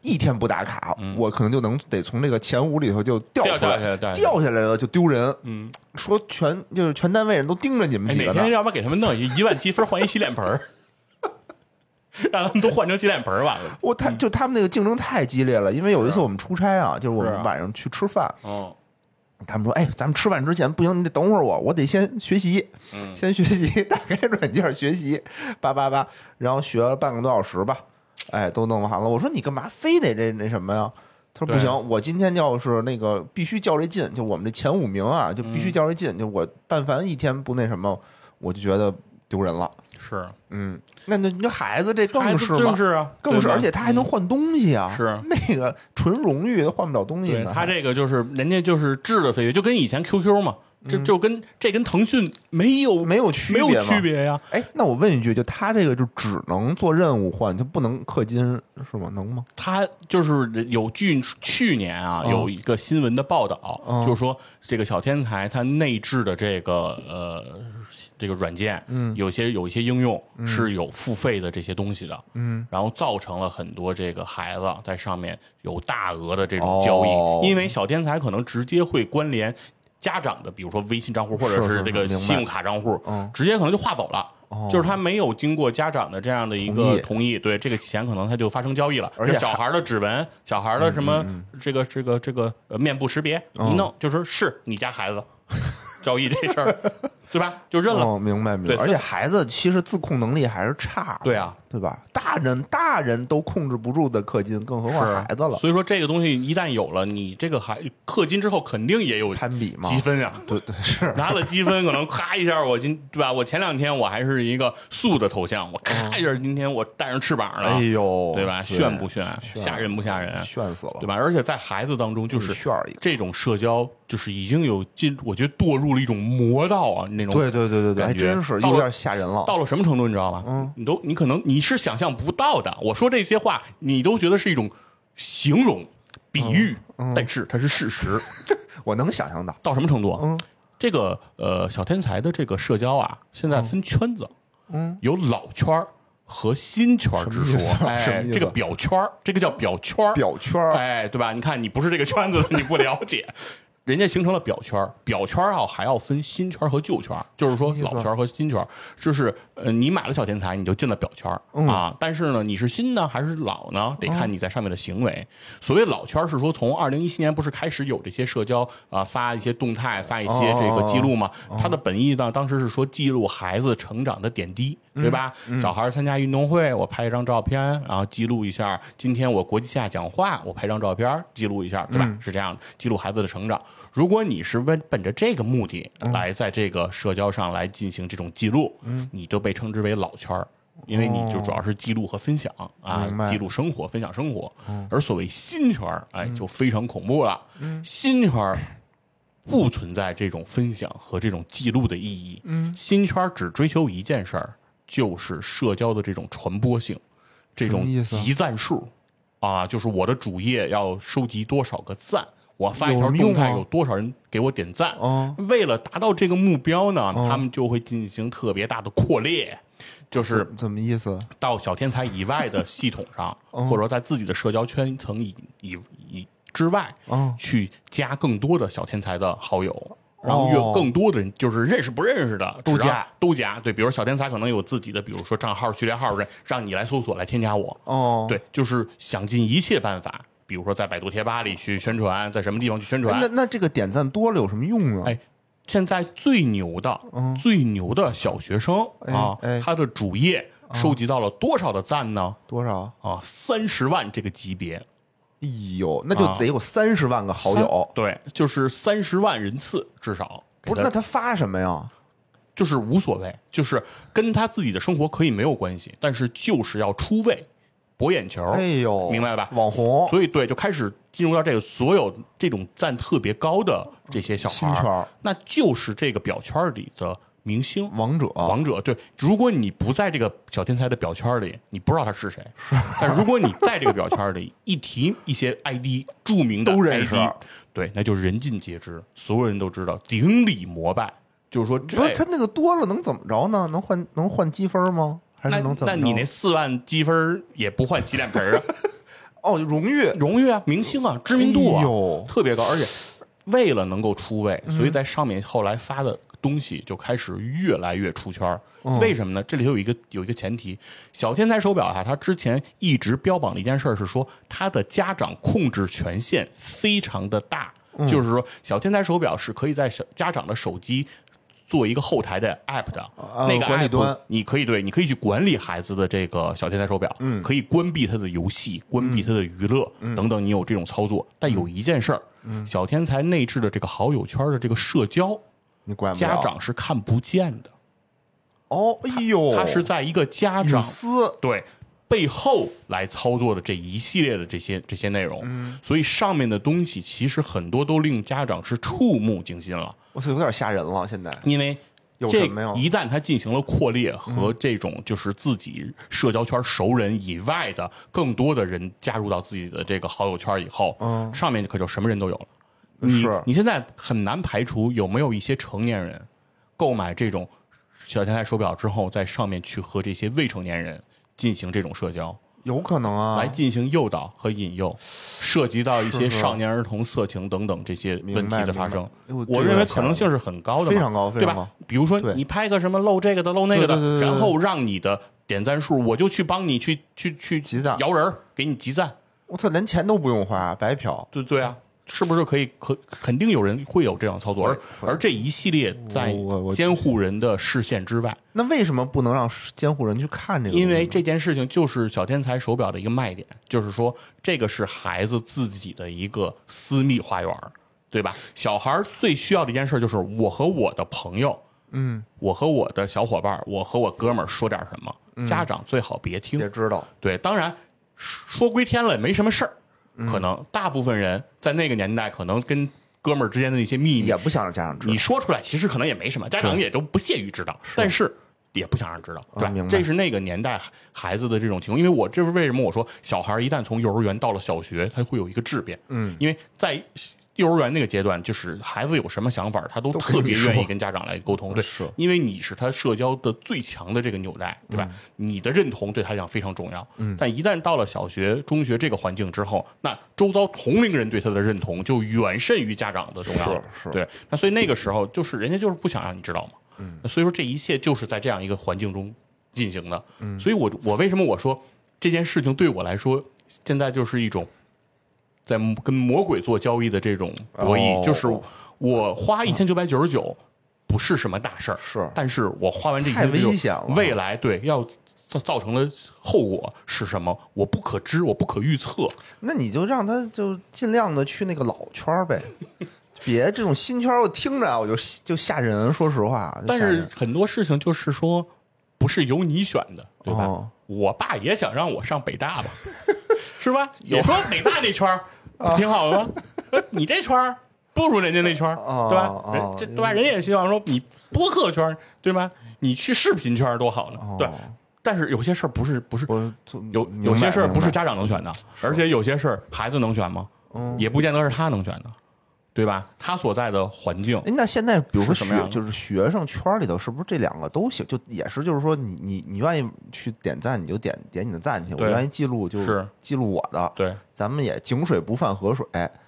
Speaker 1: 一天不打卡，我可能就能得从这个前五里头就掉
Speaker 2: 掉
Speaker 1: 出来，
Speaker 2: 掉下来，掉下来
Speaker 1: 了就丢人。
Speaker 2: 嗯，
Speaker 1: 说全就是全单位人都盯着你们
Speaker 2: 哎，
Speaker 1: 几个呢
Speaker 2: 哪天。要不然给他们弄一一万积分换一洗脸盆儿，让他们都换成洗脸盆儿完了。
Speaker 1: 我他就他们那个竞争太激烈了，因为有一次我们出差啊，就是我们晚上去吃饭，
Speaker 2: 哦，
Speaker 1: 他们说：“哎，咱们吃饭之前不行，你得等会儿我，我得先学习，
Speaker 2: 嗯
Speaker 1: 先学习，打开软件学习，叭叭叭，然后学了半个多小时吧，哎，都弄完了。我说你干嘛非得这那什么呀？他说不行，我今天要是那个必须较这劲，就我们这前五名啊，就必须较这劲，就我但凡一天不那什么，我就觉得丢人了。
Speaker 2: 是，
Speaker 1: 嗯，那那那孩子这更是嘛，
Speaker 2: 是啊，
Speaker 1: 更是，而且他还能
Speaker 2: 嗯
Speaker 1: 换东西啊，
Speaker 2: 是
Speaker 1: 那个纯荣誉换不了东西呢。
Speaker 2: 他这个就是人家就是质的飞跃，就跟以前 QQ 嘛，这
Speaker 1: 嗯
Speaker 2: 就跟这跟腾讯没有
Speaker 1: 没有区别
Speaker 2: 没有
Speaker 1: 别
Speaker 2: 区别呀。
Speaker 1: 哎，那我问一句，就他这个就只能做任务换，他不能氪金是吗？能吗？
Speaker 2: 他就是有据去年啊
Speaker 1: 嗯
Speaker 2: 有一个新闻的报道，
Speaker 1: 嗯
Speaker 2: 就是说这个小天才它内置的这个呃这个软件，嗯，有些有一些应用是有付费的这些东西的，嗯，然后造成了很多这个孩子在上面有大额的这种交易，
Speaker 1: 哦
Speaker 2: 因为小天才可能直接会关联。家长的，比如说微信账户或者
Speaker 1: 是是
Speaker 2: 这个信用卡账户，
Speaker 1: 嗯
Speaker 2: 直接可能就划走了，
Speaker 1: 哦
Speaker 2: 就是他没有经过家长的这样的一
Speaker 1: 同
Speaker 2: 个
Speaker 1: 意
Speaker 2: 同意，对这个钱可能他就发生交易了。
Speaker 1: 而且
Speaker 2: 小孩的指纹，小孩的什么这个这个这个呃面部识别，
Speaker 1: 嗯
Speaker 2: 一弄就说是你家孩子交易这事儿，对吧？就认了。
Speaker 1: 哦，明白明白。而且孩子其实自控能力还是差，
Speaker 2: 对啊，
Speaker 1: 对吧？大人大人都控制不住的氪金，更何况孩子了，
Speaker 2: 所以说这个东西一旦有了，你这个孩氪金之后肯定也有
Speaker 1: 攀比嘛。
Speaker 2: 积分啊。
Speaker 1: 对对是，
Speaker 2: 拿了积分，可能咔一下，我今对吧？我前两天我还是一个素的头像，我咔一下，今天我带上翅膀了，
Speaker 1: 哎呦，
Speaker 2: 对吧？炫不炫？吓人不吓人？
Speaker 1: 炫死了，
Speaker 2: 对吧？而且在孩子当中，就是
Speaker 1: 炫一个。
Speaker 2: 这种社交，就是已经有进，我觉得堕入了一种魔道啊，那种
Speaker 1: 对对对对对，还真是有点吓人了。
Speaker 2: 到了什么程度，你知道吧？
Speaker 1: 嗯，
Speaker 2: 你都你可能你是想象不到的。我说这些话，你都觉得是一种形容、比喻，
Speaker 1: 嗯
Speaker 2: 但是它是事实。
Speaker 1: 我能想象到，
Speaker 2: 到什么程度这个呃，小天才的这个社交啊，现在分圈子，
Speaker 1: 嗯，
Speaker 2: 有老圈儿和新圈之说。哎，这个表圈儿，这个叫表圈儿，
Speaker 1: 表圈儿
Speaker 2: 哎，对吧？你看你不是这个圈子的，你不了解。人家形成了表圈儿，表圈儿啊还要分新圈儿和旧圈儿，就是说老圈儿和新圈儿，就是呃，你买了小天才，你就进了表圈儿、
Speaker 1: 嗯
Speaker 2: 啊。但是呢，你是新呢还是老呢？得看你在上面的行为。所谓老圈儿是说，从二零一七年不是开始有这些社交啊、发一些动态，发一些这个记录吗？它的本意呢，当时是说记录孩子成长的点滴，对吧？小孩参加运动会，我拍一张照片，然后记录一下。今天我国际下讲话，我拍张照片记录一下，对吧？是这样的，记录孩子的成长。如果你是奔本着这个目的来在这个社交上来进行这种记录，你就被称之为老圈儿。因为你就主要是记录和分享啊，记录生活，分享生活。而所谓新圈儿，哎，就非常恐怖了。新圈儿不存在这种分享和这种记录的意义。新圈儿只追求一件事儿，就是社交的这种传播性，这种集赞数啊，就是我的主页要收集多少个赞。我发一条动态，
Speaker 1: 啊
Speaker 2: 有多少人给我点赞？
Speaker 1: 哦
Speaker 2: 为了达到这个目标呢，他们就会进行特别大的扩列，就是
Speaker 1: 怎怎么意思？
Speaker 2: 到小天才以外的系统上，
Speaker 1: 哦
Speaker 2: 或者说在自己的社交圈层以以以之外，
Speaker 1: 哦
Speaker 2: 去加更多的小天才的好友。然后越
Speaker 1: 哦
Speaker 2: 更多的人，就是认识不认识的
Speaker 1: 都加
Speaker 2: 都加。对，比如小天才可能有自己的，比如说账号、序列号，让让你来搜索来添加我。
Speaker 1: 哦，
Speaker 2: 对，就是想尽一切办法，比如说在百度贴吧里去宣传，在什么地方去宣传
Speaker 1: 那。那这个点赞多了有什么用啊？
Speaker 2: 哎，现在最牛的、最牛的小学生啊他的主页收集到了多少的赞呢？
Speaker 1: 多少？
Speaker 2: 啊，三十万这个级别，
Speaker 1: 哎呦，那就
Speaker 2: 啊
Speaker 1: 得有三十万个好友
Speaker 2: 三。对，就是三十万人次至少。
Speaker 1: 不是，那他发什么呀？
Speaker 2: 就是无所谓，就是跟他自己的生活可以没有关系，但是就是要出位，博眼球，
Speaker 1: 哎呦，
Speaker 2: 明白吧？
Speaker 1: 网红
Speaker 2: 所以对，就开始进入到这个所有这种赞特别高的这些小孩儿，
Speaker 1: 圈儿
Speaker 2: 那就是这个表圈里的明星。
Speaker 1: 王者，
Speaker 2: 王者对，如果你不在这个小天才的表圈里，你不知道他是谁。但如果你在这个表圈里，一提一些 ID 著名的
Speaker 1: 都认识
Speaker 2: 对，那就是人尽皆知，所有人都知道，顶礼膜拜。就是说这，
Speaker 1: 不是他那个多了能怎么着呢？能换能换积分吗？还
Speaker 2: 那
Speaker 1: 是能怎么着？
Speaker 2: 那你那四万积分也不换洗脸盆啊？
Speaker 1: 哦，荣誉
Speaker 2: 荣誉啊，明星啊，知名度啊，
Speaker 1: 哎
Speaker 2: 特别高，而且为了能够出位，所以在上面后来发的东西就开始越来越出圈儿。为什么呢？这里头有一个有一个前提，小天才手表啊，它之前一直标榜的一件事儿是说，它的家长控制权限非常的大，就是说小天才手表是可以在小家长的手机。做一个后台的 app 的、那个
Speaker 1: 管理
Speaker 2: app
Speaker 1: 端。
Speaker 2: 你可以对，你可以去管理孩子的这个小天才手表，嗯，可以关闭他的游戏，关闭他的娱乐、等等，你有这种操作。但有一件事儿，小天才内置的这个好友圈的这个社交，
Speaker 1: 你管
Speaker 2: 家长是看不见的，
Speaker 1: 哦，哎呦，
Speaker 2: 他是在一个家长
Speaker 1: 私。
Speaker 2: 对背后来操作的这一系列的这些这些内容，
Speaker 1: 嗯
Speaker 2: 所以上面的东西其实很多都令家长是触目惊心了。
Speaker 1: 我操，有点吓人了。现在
Speaker 2: 因为这一旦他进行了扩列和这种就是自己社交圈熟人以外的更多的人加入到自己的这个好友圈以后，
Speaker 1: 嗯
Speaker 2: 上面可就什么人都有了。你
Speaker 1: 是
Speaker 2: 你现在很难排除有没有一些成年人购买这种小天才手表之后，在上面去和这些未成年人进行这种社交。
Speaker 1: 有可能啊。
Speaker 2: 来，进行诱导和引诱，涉及到一些少年儿童色情等等这些问题的发生。我认为可能性是很高的，
Speaker 1: 非常高非
Speaker 2: 对吧？比如说你拍个什么露这个的露那个的，然后让你的点赞数，我就去帮你去去去
Speaker 1: 集赞。
Speaker 2: 摇人儿，给你集赞，
Speaker 1: 我操，连钱都不用花，白嫖。
Speaker 2: 对对啊。是不是可以可肯定有人会有这样操作，而而这一系列在监护人的视线之外，
Speaker 1: 那为什么不能让监护人去看这个？
Speaker 2: 因为这件事情就是小天才手表的一个卖点，就是说这个是孩子自己的一个私密花园，对吧？小孩最需要的一件事就是我和我的朋友，
Speaker 1: 嗯，
Speaker 2: 我和我的小伙伴，我和我哥们儿说点什么，家长最好别听。
Speaker 1: 也知道，
Speaker 2: 对，当然说说归天了也，没什么事儿。可能大部分人在那个年代，可能跟哥们儿之间的那些秘密
Speaker 1: 也，不想让家长知道
Speaker 2: 你。说出来，其实可能也没什么，家长也都不屑于知道，但是也不想让人知道，对吧？
Speaker 1: 啊
Speaker 2: 这是那个年代孩子的这种情况。因为我这是为什么我说小孩一旦从幼儿园到了小学，他会有一个质变，
Speaker 1: 嗯，
Speaker 2: 因为在。幼儿园那个阶段，就是孩子有什么想法，他都特别愿意跟家长来沟通，对，
Speaker 1: 是
Speaker 2: 因为你是他社交的最强的这个纽带，对吧？你的认同对他来讲非常重要。嗯，但一旦到了小学、中学这个环境之后，那周遭同龄人对他的认同就远甚于家长的重要。
Speaker 1: 是是
Speaker 2: 对，那所以那个时候就是人家就是不想让你知道嘛。嗯，所以说这一切就是在这样一个环境中进行的。嗯，所以我我为什么我说这件事情对我来说，现在就是一种在跟魔鬼做交易的这种博弈，
Speaker 1: 哦
Speaker 2: 就是我花一千九百九十九不是什么大事儿，
Speaker 1: 是
Speaker 2: 但是我花完这一
Speaker 1: 太
Speaker 2: 千九
Speaker 1: 危险了
Speaker 2: 未来对要造造成的后果是什么？我不可知，我不可预测。
Speaker 1: 那你就让他就尽量的去那个老圈儿呗，别这种新圈儿，我听着啊，我就就吓人。说实话，
Speaker 2: 但是很多事情就是说，不是由你选的，对吧？
Speaker 1: 哦
Speaker 2: 我爸也想让我上北大吧，是吧？也说北大那圈挺好的吗？你这圈儿不如人家那圈对吧？这对吧？人也希望说你播客圈儿，对吧？你去视频圈儿多好呢，对。但是有些事儿不是不是有有些事儿不是家长能选的，而且有些事儿孩子能选吗？也不见得是他能选的，对吧？他所在的环境
Speaker 1: 哎，那现在比如说
Speaker 2: 什么
Speaker 1: 就是学生圈里头，是不是这两个都行？就也是就是说你，你你愿意去点赞，你就点点你的赞去；我愿意记录就是记录我的。
Speaker 2: 对
Speaker 1: 咱们也井水不犯河水，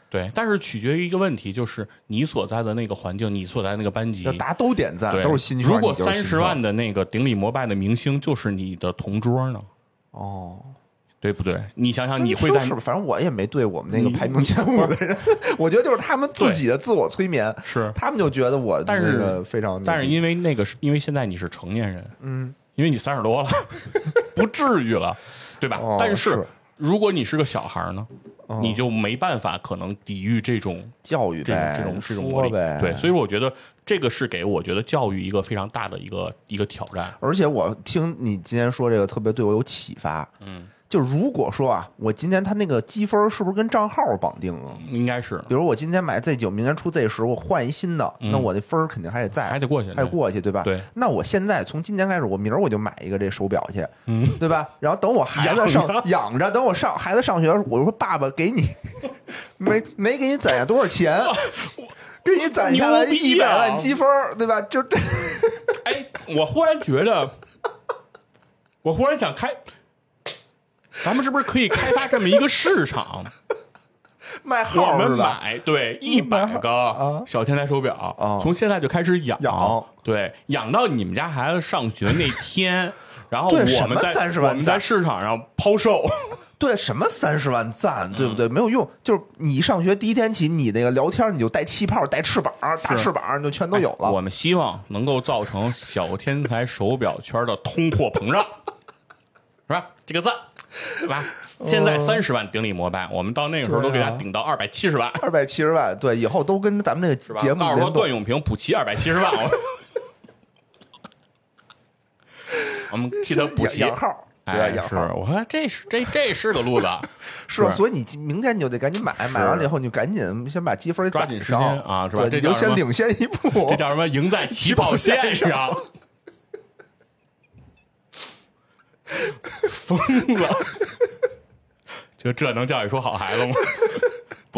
Speaker 2: 对，但是取决于一个问题，就是你所在的那个环境，你所在的那个班级
Speaker 1: 要，大家都点赞，都是新圈。
Speaker 2: 如果三十万的那个顶礼膜拜的明星就是你的同桌呢，
Speaker 1: 哦，
Speaker 2: 对不对？你想想，你会在？
Speaker 1: 反正我也没对我们那个排名前五的人，我觉得就是他们自己的自我催眠，
Speaker 2: 是
Speaker 1: 他们就觉得我
Speaker 2: 但是
Speaker 1: 非常，
Speaker 2: 但是因为那个是因为现在你是成年人，嗯，因为你三十多了，不至于了，对吧？
Speaker 1: 哦
Speaker 2: 但
Speaker 1: 是
Speaker 2: 如果你是个小孩儿呢，你就没办法可能抵御这种
Speaker 1: 教育呗，
Speaker 2: 这种这种魔力。对，所以我觉得这个是给我觉得教育一个非常大的一个一个挑战。
Speaker 1: 而且我听你今天说这个特别对我有启发，嗯，就如果说啊，我今天他那个积分是不是跟账号绑定啊？
Speaker 2: 应该是
Speaker 1: 比如我今天买 Z 九，明天出 Z 十，我换一新的，那我那分儿肯定还得在，
Speaker 2: 嗯还得过去，
Speaker 1: 还得过去，对吧？
Speaker 2: 对。
Speaker 1: 那我现在从今年开始，我明儿我就买一个这手表去，
Speaker 2: 嗯，
Speaker 1: 对吧？然后等我孩子上养着，等我上孩子上学，我说爸爸给你 没没给你攒下多少钱，给你攒下来一百
Speaker 2: 啊
Speaker 1: 万积分，对吧？就这
Speaker 2: 哎，我忽然觉得，我忽然想开，咱们是不是可以开发这么一个市场？
Speaker 1: 卖
Speaker 2: 我们
Speaker 1: 号是吧？
Speaker 2: 买对一百个小天才手表
Speaker 1: 啊，
Speaker 2: 从现在就开始养，
Speaker 1: 养
Speaker 2: 对，养到你们家孩子上学那天，然后我们在
Speaker 1: 30万
Speaker 2: 我们在市场上抛售。
Speaker 1: 对，什么三十万赞，对不对？没有用，就是你上学第一天起，你那个聊天你就带气泡、带翅膀、大翅膀，你就全都有了。
Speaker 2: 我们希望能够造成小天才手表圈的通货膨胀，是吧？这个赞，对吧？现在三十万顶礼膜拜，我们到那个时候都给他顶到二百七十万，
Speaker 1: 二百七十万，对，以后都跟咱们这？个节目
Speaker 2: 到时候段永平补齐二百七十万，我 我们替他补齐
Speaker 1: 号，对
Speaker 2: 是，我说这是这这是个路子，
Speaker 1: 是吧？所以你明天你就得赶紧买，买完了以后你就赶紧先把积分
Speaker 2: 抓紧时间啊是吧这叫什么
Speaker 1: 先领先一步
Speaker 2: 这。叫什么？赢在起跑线上，疯了！就这能教育出好孩子吗？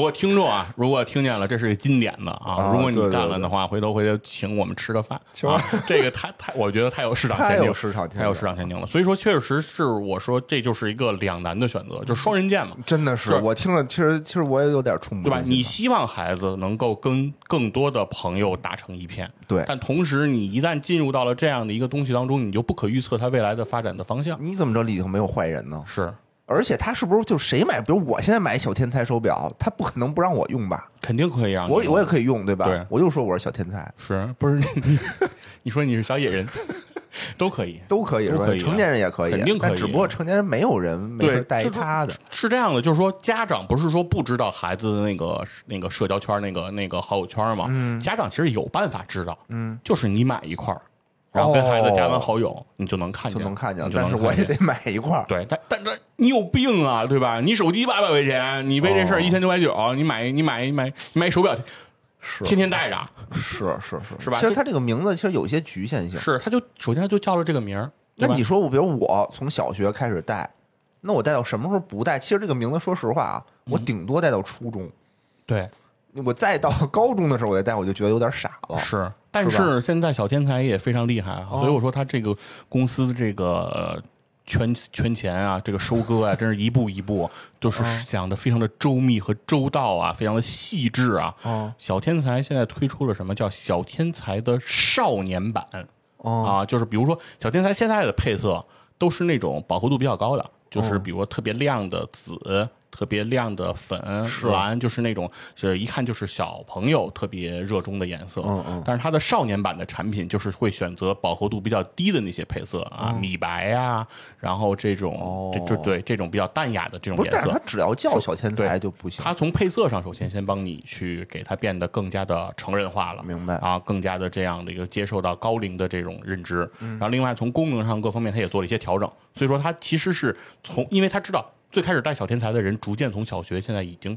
Speaker 2: 不过听众啊，如果听见了，这是个经典的啊！
Speaker 1: 啊
Speaker 2: 如果你干了的话，回头回头请我们吃个饭。
Speaker 1: 行
Speaker 2: 啊，这个太太，我觉得太有市场前景，
Speaker 1: 太有市场前景
Speaker 2: 太有市场前景了。所以说，确实是我说这就是一个两难的选择，就是双刃剑嘛。
Speaker 1: 真的是，
Speaker 2: 是
Speaker 1: 我听了，其实其实我也有点触目
Speaker 2: 对吧？你希望孩子能够跟更多的朋友打成一片，
Speaker 1: 对
Speaker 2: 但同时你一旦进入到了这样的一个东西当中，你就不可预测他未来的发展的方向。
Speaker 1: 你怎么知道里头没有坏人呢？
Speaker 2: 是，
Speaker 1: 而且他是不是就谁买？比如我现在买小天才手表，他不可能不让我用吧？
Speaker 2: 肯定可以啊
Speaker 1: 我
Speaker 2: 用
Speaker 1: 我也可以用，对吧？
Speaker 2: 对
Speaker 1: 我就说我是小天才，
Speaker 2: 是不是？你 你说你是小野人，都可以。
Speaker 1: 都可以是吧
Speaker 2: 可以？啊
Speaker 1: 成年人也可以，
Speaker 2: 肯定可以
Speaker 1: 但只不过成年人没有人没带他的。
Speaker 2: 是这样的，就是说家长不是说不知道孩子的那个那个社交圈、那个那个好友圈吗？家长其实有办法知道，
Speaker 1: 嗯，
Speaker 2: 就是你买一块儿，然后跟孩子加完好友，你就能看见，
Speaker 1: 就能看见但是我也得买一块儿。
Speaker 2: 对，但但但你有病啊，对吧？你手机八百块钱，你为这事儿
Speaker 1: 哦
Speaker 2: 一千九百九，你买你买你买你买手表，
Speaker 1: 是
Speaker 2: 天天戴着，
Speaker 1: 是是是
Speaker 2: 是吧
Speaker 1: 其实它这个名字其实有一些局限性。
Speaker 2: 是它就首先他就叫了这个名儿，
Speaker 1: 那你说我，比如我从小学开始戴，那我戴到什么时候不戴？其实这个名字，说实话啊，我
Speaker 2: 嗯
Speaker 1: 顶多戴到初中。
Speaker 2: 对
Speaker 1: 我再到高中的时候我再戴，我就觉得有点傻了。
Speaker 2: 是，但
Speaker 1: 是
Speaker 2: 现在小天才也非常厉害啊，所以我说他这个公司这个。呃圈圈钱啊，这个收割啊，真是一步一步，都是想的非常的周密和周到啊，非常的细致啊。
Speaker 1: 哦
Speaker 2: 小天才现在推出了什么叫小天才的少年版？
Speaker 1: 哦
Speaker 2: 啊，就是比如说小天才现在的配色都是那种饱和度比较高的，就是
Speaker 1: 哦
Speaker 2: 比如说特别亮的紫、特别亮的粉、
Speaker 1: 是
Speaker 2: 蓝，就是那种是一看就是小朋友特别热衷的颜色。
Speaker 1: 嗯嗯
Speaker 2: 但是它的少年版的产品就是会选择饱和度比较低的那些配色啊，米白啊，然后这种
Speaker 1: 嗯哦
Speaker 2: 就就对这种比较淡雅的这种，颜色
Speaker 1: 但是它。只要叫小天才
Speaker 2: 对
Speaker 1: 就不行。
Speaker 2: 它从配色上，首先先帮你去给它变得更加的成人化了，
Speaker 1: 明白
Speaker 2: 啊，更加的这样的一个接受到高龄的这种认知。
Speaker 1: 嗯
Speaker 2: 然后另外从功能上各方面，它也做了一些调整。所以说，它其实是从，因为它知道最开始带小天才的人，逐渐从小学现在已经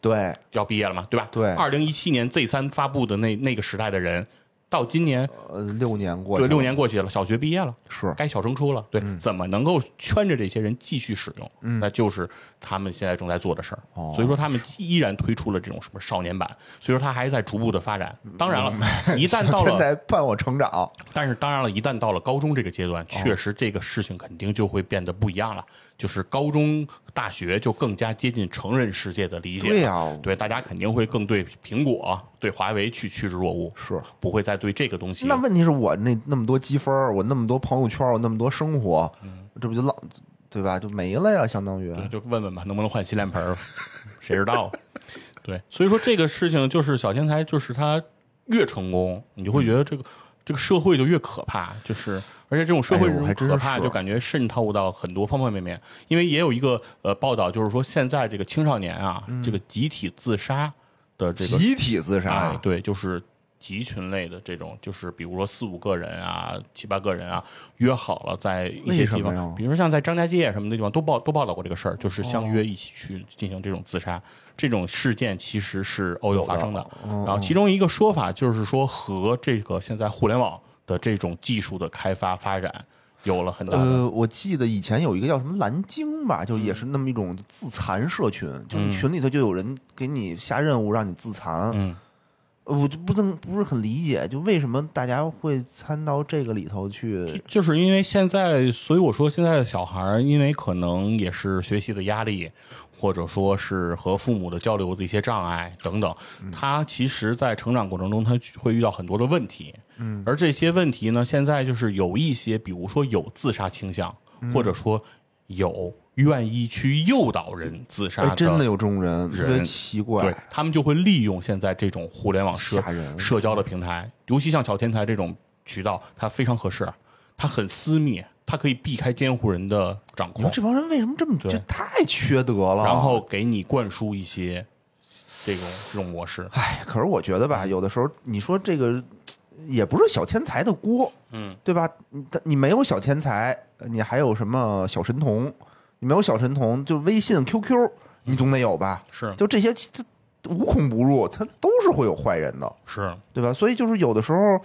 Speaker 1: 对，
Speaker 2: 要毕业了嘛，对吧？
Speaker 1: 对
Speaker 2: 二零一七年 Z 三发布的那那个时代的人，到今年
Speaker 1: 呃，六年过去
Speaker 2: 对
Speaker 1: 了，
Speaker 2: 六年过去了，小学毕业了。
Speaker 1: 是
Speaker 2: 该小升初了，对，怎么能够圈着这些人继续使用？嗯，那就是他们现在正在做的事儿。
Speaker 1: 哦
Speaker 2: 所以说他们依然推出了这种什么少年版，所以说他还在逐步的发展。当然了，一旦到
Speaker 1: 天
Speaker 2: 了，
Speaker 1: 才伴我成长。
Speaker 2: 但是当然了，一旦到了高中这个阶
Speaker 1: 哦
Speaker 2: 段，确实这个事情肯定就会变得不一样了。就是高中、大学就更加接近成人世界的理解了。
Speaker 1: 对
Speaker 2: 大家肯定会更对苹果、对华为去趋之若鹜，
Speaker 1: 是
Speaker 2: 不会再对这个东西
Speaker 1: 那问题是我那那么多积分，我那么多朋友圈，我那么多生活，这不就浪对吧？就没了呀，相当于。
Speaker 2: 就问问吧，能不能换洗脸盆儿？谁知道？对，所以说这个事情就是小天才，就是他越成功，你就会觉得这个这个社会就越可怕，就是而且这种社会这种
Speaker 1: 哎呦还真
Speaker 2: 可怕，就感觉渗透到很多方方面面。因为也有一个呃报道，就是说现在这个青少年啊，这个集体自杀的这个
Speaker 1: 集体自
Speaker 2: 哎
Speaker 1: 杀，，
Speaker 2: 对，就是集群类的这种，就是比如说四五个人啊、七八个人啊，约好了在一些地方，比如说像在张家界什么的地方都报都报道过这个事儿，就是相约一起去进行这种自杀。这种事件其实是偶有发生的，然后其中一个说法就是说和这个现在互联网的这种技术的开发发展有了很大的
Speaker 1: 呃，我记得以前有一个叫什么蓝鲸吧，就也是那么一种自残社群，就是群里头就有人给你下任务让你自残，
Speaker 2: 嗯
Speaker 1: 呃我就不能不是很理解，就为什么大家会参到这个里头去？
Speaker 2: 就是因为现在，所以我说现在的小孩，因为可能也是学习的压力，或者说是和父母的交流的一些障碍等等，他其实，在成长过程中，他会遇到很多的问题。嗯，而这些问题呢，现在就是有一些，比如说有自杀倾向，或者说有愿意去诱导人自杀
Speaker 1: 哎，真的有这种人，特别奇
Speaker 2: 对
Speaker 1: 怪。
Speaker 2: 他们就会利用现在这种互联网社社交的平台，尤其像小天才这种渠道，它非常合适，它很私密，它可以避开监护人的掌控。
Speaker 1: 你说，这帮人为什么这么
Speaker 2: 对。
Speaker 1: 这太缺德了？
Speaker 2: 然后给你灌输一些这种这种模式。
Speaker 1: 哎，可是我觉得吧，有的时候你说这个也不是小天才的锅，
Speaker 2: 嗯，
Speaker 1: 对吧？你你没有小天才，你还有什么小神童？你没有小神童，就微信、QQ，你总得有吧？
Speaker 2: 是
Speaker 1: 就这些，它无孔不入，它都是会有坏人的，
Speaker 2: 是，
Speaker 1: 对吧？所以就是有的时候。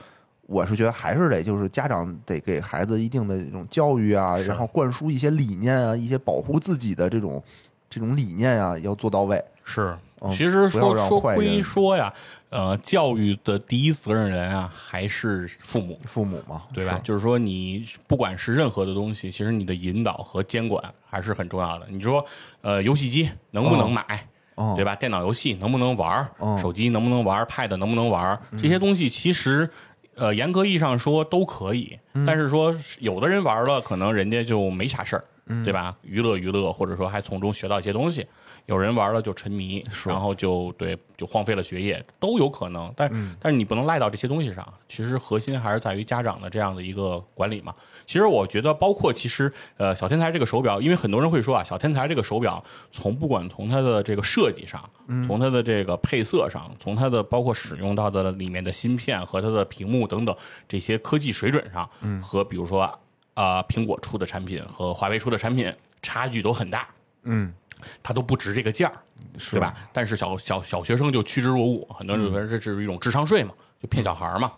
Speaker 1: 我是觉得还是得就是家长得给孩子一定的这种教育啊，然后灌输一些理念啊，一些保护自己的这种这种理念啊，要做到位。
Speaker 2: 是，
Speaker 1: 嗯
Speaker 2: 其实说说归说呀，呃，教育的第一责任人啊，还是父母。
Speaker 1: 父母嘛，
Speaker 2: 对吧？就是说，你不管是任何的东西，其实你的引导和监管还是很重要的。你说，呃，游戏机能不能买，
Speaker 1: 哦
Speaker 2: 对吧？电脑游戏能不能玩手机能不能玩，Pad 能不能玩这些东西其实。呃，严格意义上说都可以，
Speaker 1: 嗯
Speaker 2: 但是说有的人玩了，可能人家就没啥事儿，
Speaker 1: 嗯
Speaker 2: 对吧？娱乐娱乐，或者说还从中学到一些东西。有人玩了就沉迷，然后就对就荒废了学业，都有可能。但、
Speaker 1: 嗯
Speaker 2: 但是你不能赖到这些东西上。其实核心还是在于家长的这样的一个管理嘛。其实我觉得，包括其实呃小天才这个手表，因为很多人会说啊，小天才这个手表从不管从它的这个设计上，从它的这个配色上，从它的包括使用到的里面的芯片和它的屏幕等等这些科技水准上，和比如说啊、苹果出的产品和华为出的产品差距都很大。
Speaker 1: 嗯，
Speaker 2: 它都不值这个价儿，对吧？但是小小小学生就趋之若鹜，很多人就觉得这是一种智商税嘛，就骗小孩嘛。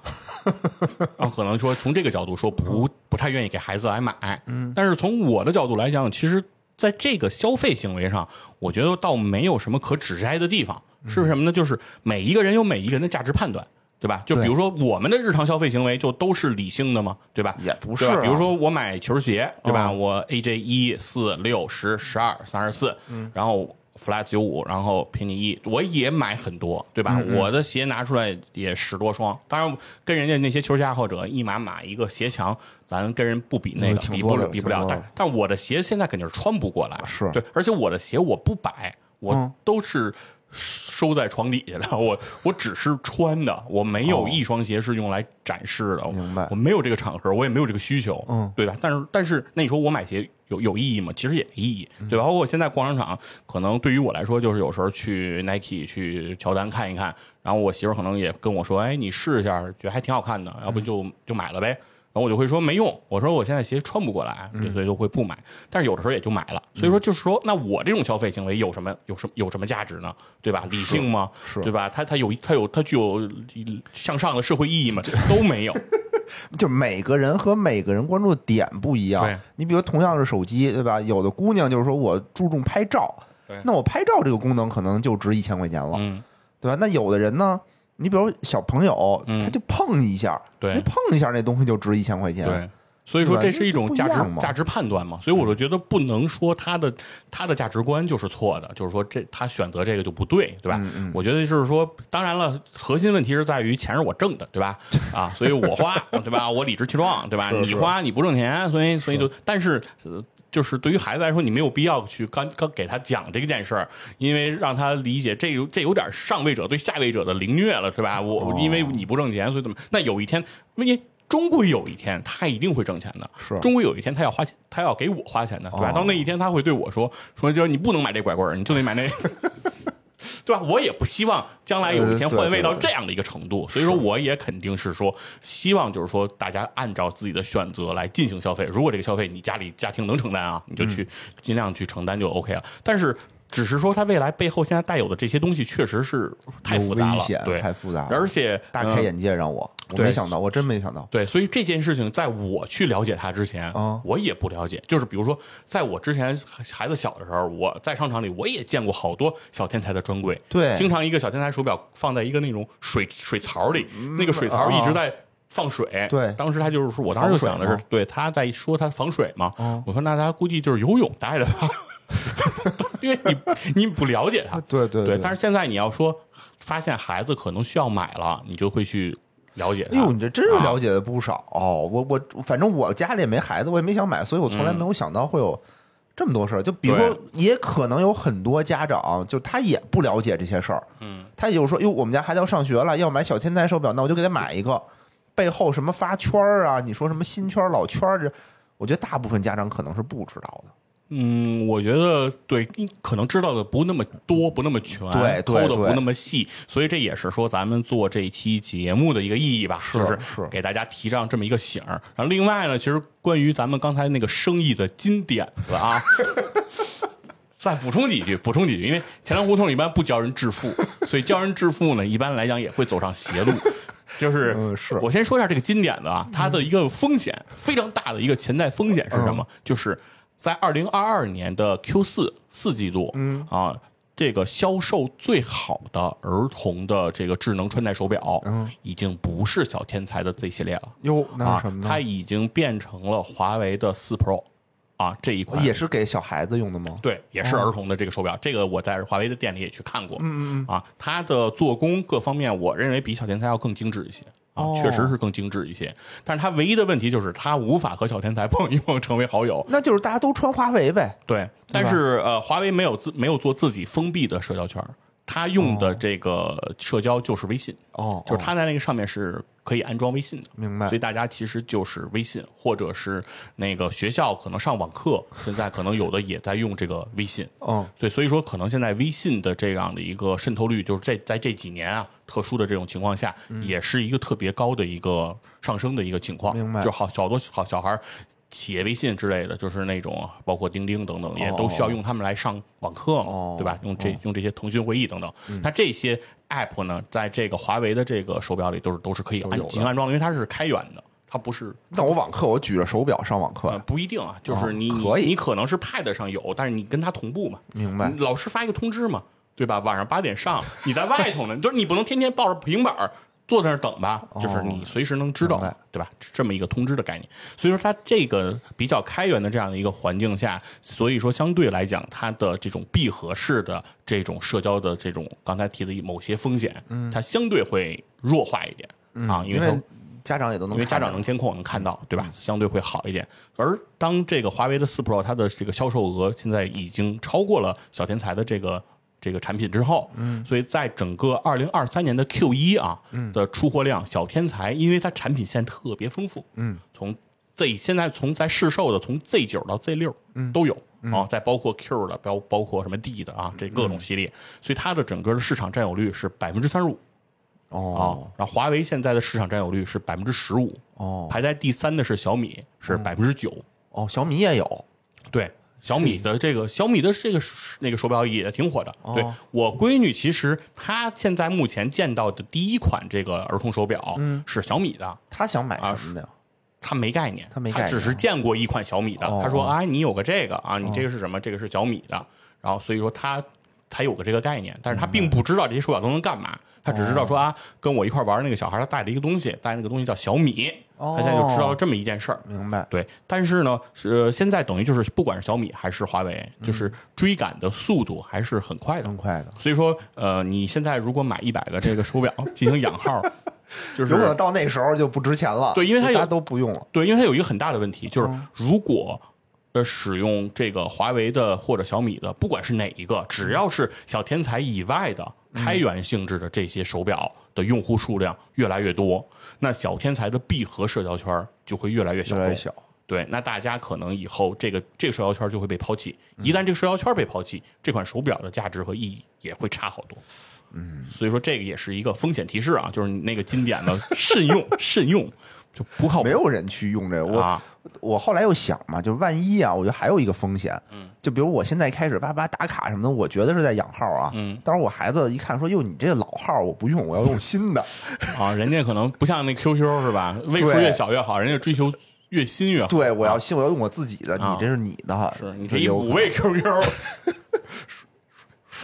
Speaker 2: 然后可能说从这个角度说不不太愿意给孩子来买，但是从我的角度来讲，其实在这个消费行为上，我觉得倒没有什么可指摘的地方。是什么呢？就是每一个人有每一个人的价值判断。对吧？就比如说我们的日常消费行为，就都是理性的吗？对吧？
Speaker 1: 也不是啊
Speaker 2: 比如说我买球鞋，对吧？
Speaker 1: 嗯
Speaker 2: 我 AJ 一四六十十二三十四，然后 flat 九五，然后便宜一，我也买很多，对吧？
Speaker 1: 嗯
Speaker 2: 我的鞋拿出来也十多双，当然跟人家那些球鞋爱好者一码码一个鞋墙，咱跟人不比那个，比不了比不了。但但我的鞋现在肯定是穿不过来，
Speaker 1: 是
Speaker 2: 对，而且我的鞋我不摆，我
Speaker 1: 嗯
Speaker 2: 都是。收在床底下的，我我只是穿的，我没有一双鞋是用来展示的，
Speaker 1: 哦明白
Speaker 2: 我没有这个场合，我也没有这个需求，
Speaker 1: 嗯，
Speaker 2: 对吧？但是但是，那你说我买鞋有有意义吗？其实也没意义，对吧？包括我现在逛商场，可能对于我来说，就是有时候去 Nike、去乔丹看一看，然后我媳妇可能也跟我说，哎，你试一下，觉得还挺好看的，要不就就买了呗。然后我就会说没用，我说我现在鞋穿不过来，对所以就会不买。但是有的时候也就买了，所以说就是说，那我这种消费行为有什么有什么有什么价值呢？对吧？理性吗？
Speaker 1: 是
Speaker 2: 对吧？它它有它有它具有向上的社会意义吗？都没有。
Speaker 1: 就每个人和每个人关注的点不一样
Speaker 2: 对。
Speaker 1: 你比如同样是手机，对吧？有的姑娘就是说我注重拍照
Speaker 2: 对，
Speaker 1: 那我拍照这个功能可能就值一千块钱了，
Speaker 2: 嗯，
Speaker 1: 对吧？那有的人呢，你比如小朋友，
Speaker 2: 嗯
Speaker 1: 他就碰一下，
Speaker 2: 对
Speaker 1: 那碰一下那东西就值一千块钱。
Speaker 2: 对。所以说
Speaker 1: 对吧
Speaker 2: 这是一种价值
Speaker 1: 这不一样嘛
Speaker 2: 价值判断嘛，所以我就觉得不能说他的他的价值观就是错的，就是说这他选择这个就不对，对吧？
Speaker 1: 嗯
Speaker 2: 我觉得就是说，当然了，核心问题是在于钱是我挣的，对吧？啊，所以我花，对吧？我理直气壮，对吧？你花你不挣钱，所以所以就，但是。呃就是对于孩子来说，你没有必要去刚刚给他讲这件事儿，因为让他理解这有这有点上位者对下位者的凌虐了，是吧？我、因为你不挣钱，所以怎么？那有一天，因为终归有一天他一定会挣钱的，
Speaker 1: 是
Speaker 2: 终归有一天他要花钱，他要给我花钱的，对吧？
Speaker 1: 哦
Speaker 2: 到那一天他会对我说说，就是你不能买这拐棍儿，你就得买那。对吧？我也不希望将来有一天换位到这样的一个程度，所以说我也肯定是说，希望就是说大家按照自己的选择来进行消费。如果这个消费你家里家庭能承担啊，你就去尽量去承担就 OK 了。但是只是说它未来背后现在带有的这些东西确实是太复杂了，
Speaker 1: 危险
Speaker 2: 对，
Speaker 1: 太复杂了
Speaker 2: 而且呃
Speaker 1: 大开眼界让我，我没想到，我真没想到。
Speaker 2: 对，所以这件事情在我去了解它之前，
Speaker 1: 嗯
Speaker 2: 我也不了解。就是比如说，在我之前孩子小的时候，我在商场里我也见过好多小天才的专柜。
Speaker 1: 对
Speaker 2: 经常一个小天才手表放在一个那种水水槽里，那个水槽一直在。放水，
Speaker 1: 嗯对
Speaker 2: 当时他就是说，我当时就想的是对，他在说他防水嘛，
Speaker 1: 嗯
Speaker 2: 我说那他估计就是游泳带的吧，因为你你不了解他，对，
Speaker 1: 对对对
Speaker 2: 但是现在你要说发现孩子可能需要买了，你就会去了解他。
Speaker 1: 哎呦，你这真是
Speaker 2: 啊
Speaker 1: 了解的不少。我我反正我家里也没孩子，我也没想买，所以我从来没有想到会有这么多事儿。就比如说，也可能有很多家长，就他也不了解这些事儿。嗯，他也就是说，哟，我们家孩子要上学了，要买小天才手表，那我就给他买一个。背后什么发圈儿啊？你说什么新圈老圈儿？这我觉得大部分家长可能是不知道的。
Speaker 2: 嗯，我觉得对，可能知道的不那么多，不那么全，
Speaker 1: 对对对
Speaker 2: 抠的不那么细，所以这也是说咱们做这一期节目的一个意义吧，
Speaker 1: 是
Speaker 2: 就是
Speaker 1: 是
Speaker 2: 给大家提上这么一个醒儿。然后另外呢，其实关于咱们刚才那个生意的金点子啊。再补充几句，补充几句，因为钱粮胡同一般不教人致富，所以教人致富呢，一般来讲也会走上邪路。就是，
Speaker 1: 嗯是
Speaker 2: 我先说一下这个金点子啊，它的一个风险非常大的一个潜在风险是什么？就是在二零二二年的 Q 四四季度，嗯啊，这个销售最好的儿童的这个智能穿戴手表，嗯，已经不是小天才的 Z 系列了，
Speaker 1: 哟，那
Speaker 2: 啊
Speaker 1: 是什么，呢？
Speaker 2: 它已经变成了华为的四 Pro，啊这一款
Speaker 1: 也是给小孩子用的吗？
Speaker 2: 对，也是儿童的这个手表，这个我在华为的店里也去看过。嗯嗯嗯，啊，它的做工各方面，我认为比小天才要更精致一些。啊，
Speaker 1: 哦
Speaker 2: 确实是更精致一些，但是它唯一的问题就是它无法和小天才 碰一碰成为好友。
Speaker 1: 那就是大家都穿华为呗。
Speaker 2: 对，但是呃，华为没有自没有做自己封闭的社交圈儿，它用的这个社交就是微信。
Speaker 1: 哦，
Speaker 2: 就是他在那个上面是可以安装微信的，
Speaker 1: 明白。
Speaker 2: 所以大家其实就是微信，或者是那个学校可能上网课，现在可能有的也在用这个微信。
Speaker 1: 嗯，
Speaker 2: 对，所以说可能现在微信的这样的一个渗透率，就是这在这几年啊，特殊的这种情况下，也是一个特别高的一个上升的一个情况。
Speaker 1: 明白。
Speaker 2: 就好好多好小孩儿企业微信之类的，就是那种包括钉钉等等，也都需要用他们来上网课嘛，
Speaker 1: 哦
Speaker 2: 对吧？用这用这些腾讯会议等等，它这些 app 呢，在这个华为的这个手表里都是都是可以安进行安装的，因为它是开源的，它不是
Speaker 1: 那我网课我举着手表上网课
Speaker 2: 不一定啊，就是你、你
Speaker 1: 可以
Speaker 2: 你可能是 Pad 上有，但是你跟它同步嘛。
Speaker 1: 明白
Speaker 2: 老师发一个通知嘛，对吧？晚上八点上，你在外头呢，就是你不能天天抱着平板儿坐在那儿等吧，就是你随时能知道
Speaker 1: 哦，
Speaker 2: 对吧？这么一个通知的概念。所以说，它这个比较开源的这样的一个环境下，所以说相对来讲，它的这种闭合式的这种社交的这种刚才提的某些风险，它相对会弱化一点啊，因为
Speaker 1: 家长也都能
Speaker 2: 因为家长能监控能看到，对吧？相对会好一点。而当这个华为的四 Pro 它的这个销售额现在已经超过了小天才的这个这个产品之后，嗯，所以在整个二零二三年的 Q 一啊嗯。的出货量，小天才因为它产品线特别丰富，嗯，从 Z 现在从在市售的从 Z 九到 Z 六，嗯，都有。啊，再包括 Q 的，包包括什么 D 的啊，这各种系列，所以它的整个的市场占有率是百分之三十五，啊
Speaker 1: 哦，
Speaker 2: 然后华为现在的市场占有率是百分之十五，
Speaker 1: 哦。
Speaker 2: 排在第三的是小米，是百分之九。
Speaker 1: 哦，小米也有。
Speaker 2: 对，小米的这个小米的这个那个手表也挺火的。
Speaker 1: 哦
Speaker 2: 对我闺女，其实她现在目前见到的第一款这个儿童手表是小米的，
Speaker 1: 她想买
Speaker 2: 啊
Speaker 1: 什么的呀？
Speaker 2: 她没概念，
Speaker 1: 她没概念
Speaker 2: 只是见过一款小米的。
Speaker 1: 哦
Speaker 2: 她说啊，你有个这个啊，你这个是什么？这个是小米的。然后所以说她才有个这个概念，但是他并不知道这些手表都能干嘛，他只知道说啊，跟我一块玩那个小孩他带了一个东西，带那个东西叫小米，
Speaker 1: 哦
Speaker 2: 她现在就知道了这么一件事儿。
Speaker 1: 明白？
Speaker 2: 对，但是呢，是现在等于就是不管是小米还是华为，就是追赶的速度还是很快的。
Speaker 1: 很快的，
Speaker 2: 所以说，呃，你现在如果买一百个这个手表进行养号，就是
Speaker 1: 有可能到那时候就不值钱了。
Speaker 2: 对因为它
Speaker 1: 大家都不用了。
Speaker 2: 对，因为它有一个很大的问题，就是如果呃使用这个华为的或者小米的，不管是哪一个，只要是小天才以外的开源性质的这些手表的用户数量越来越多，那小天才的闭合社交圈就会越来越小。
Speaker 1: 越来越小。
Speaker 2: 对，那大家可能以后这个这个社交圈就会被抛弃。一旦这个社交圈被抛弃，这款手表的价值和意义也会差好多。嗯，所以说这个也是一个风险提示啊，就是那个经典的 慎用，慎用就不靠谱
Speaker 1: 没有人去用这个。我、
Speaker 2: 啊。
Speaker 1: 我后来又想嘛，就万一啊，我觉得还有一个风险，嗯，就比如我现在开始叭叭打卡什么的，我觉得是在养号啊，
Speaker 2: 嗯，
Speaker 1: 当时我孩子一看说，哟，你这个老号我不用，我要用新的，
Speaker 2: 啊，人家可能不像那 QQ 是吧？位数越小越好，人家追求越新越好。
Speaker 1: 对我要
Speaker 2: 啊
Speaker 1: 新，我要用我自己的，
Speaker 2: 啊
Speaker 1: 你这是你的，
Speaker 2: 是你
Speaker 1: 可能
Speaker 2: 五位 QQ，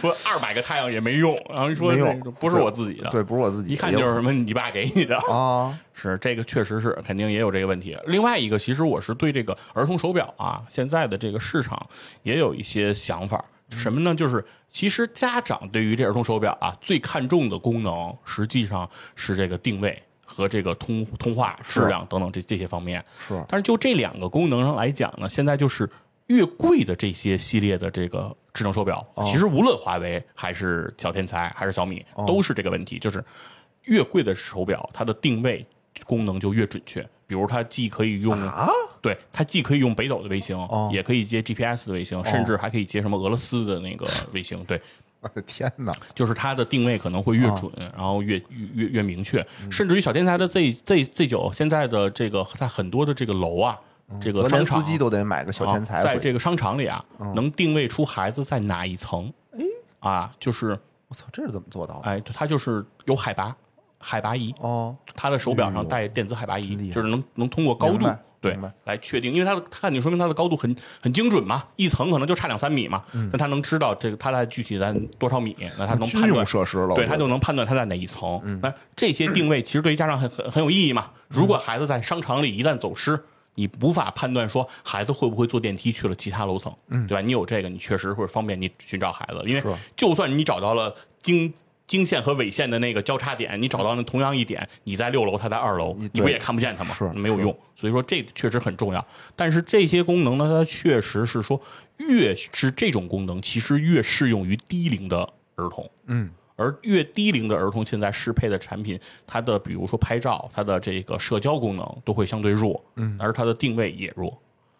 Speaker 2: 说二百个太阳也没用，然后说
Speaker 1: 没用
Speaker 2: 不是我自己的，
Speaker 1: 对，不是我自己，
Speaker 2: 一看就是什么你爸给你的。
Speaker 1: 啊，
Speaker 2: 是这个，确实是肯定也有这个问题。另外一个，其实我是对这个儿童手表啊，现在的这个市场也有一些想法。什么呢？就是其实家长对于这儿童手表啊，最看重的功能，实际上是这个定位和这个通通话质量等等这这些方面。
Speaker 1: 是
Speaker 2: 但是就这两个功能上来讲呢，现在就是越贵的这些系列的这个智能手表，其实无论华为还是小天才还是小米，都是这个问题，就是越贵的手表，它的定位功能就越准确。比如它既可以用，
Speaker 1: 啊，
Speaker 2: 对，它既可以用北斗的卫星，
Speaker 1: 哦
Speaker 2: 也可以接 GPS 的卫星，甚至还可以接什么俄罗斯的那个卫星。对，
Speaker 1: 我的天哪，
Speaker 2: 就是它的定位可能会越准，
Speaker 1: 哦
Speaker 2: 然后越越越越明确，
Speaker 1: 嗯。
Speaker 2: 甚至于小天才的 Z Z Z 九现在的这个它很多的这个楼啊，这个
Speaker 1: 泽
Speaker 2: 商场
Speaker 1: 连斯基都得买个小天才
Speaker 2: 啊，在这个商场里啊，能定位出孩子在哪一层。啊，就是
Speaker 1: 我操，这是怎么做到的？
Speaker 2: 哎，它就是有海拔海拔仪，
Speaker 1: 哦，
Speaker 2: 他的手表上带电子海拔仪，就是能能通过高度对来确定，因为它的它肯定说明它的高度很很精准嘛，一层可能就差两三米嘛，那它能知道这个它在具体在多少米，那它能判断
Speaker 1: 设施了，
Speaker 2: 对，他就能判断他在哪一层。那这些定位其实对于家长很很很有意义嘛。如果孩子在商场里一旦走失，你无法判断说孩子会不会坐电梯去了其他楼层，对吧？你有这个，你确实会方便你寻找孩子，因为就算你找到了经。经线和纬线的那个交叉点，你找到那同样一点，你在六楼，他在二楼，你不也看不见他吗？
Speaker 1: 是
Speaker 2: 没有用。所以说这确实很重要。但是这些功能呢，它确实是说，越是这种功能，其实越适用于低龄的儿童。
Speaker 1: 嗯，
Speaker 2: 而越低龄的儿童现在适配的产品，它的比如说拍照，它的这个社交功能都会相对弱，嗯，而它的定位也弱。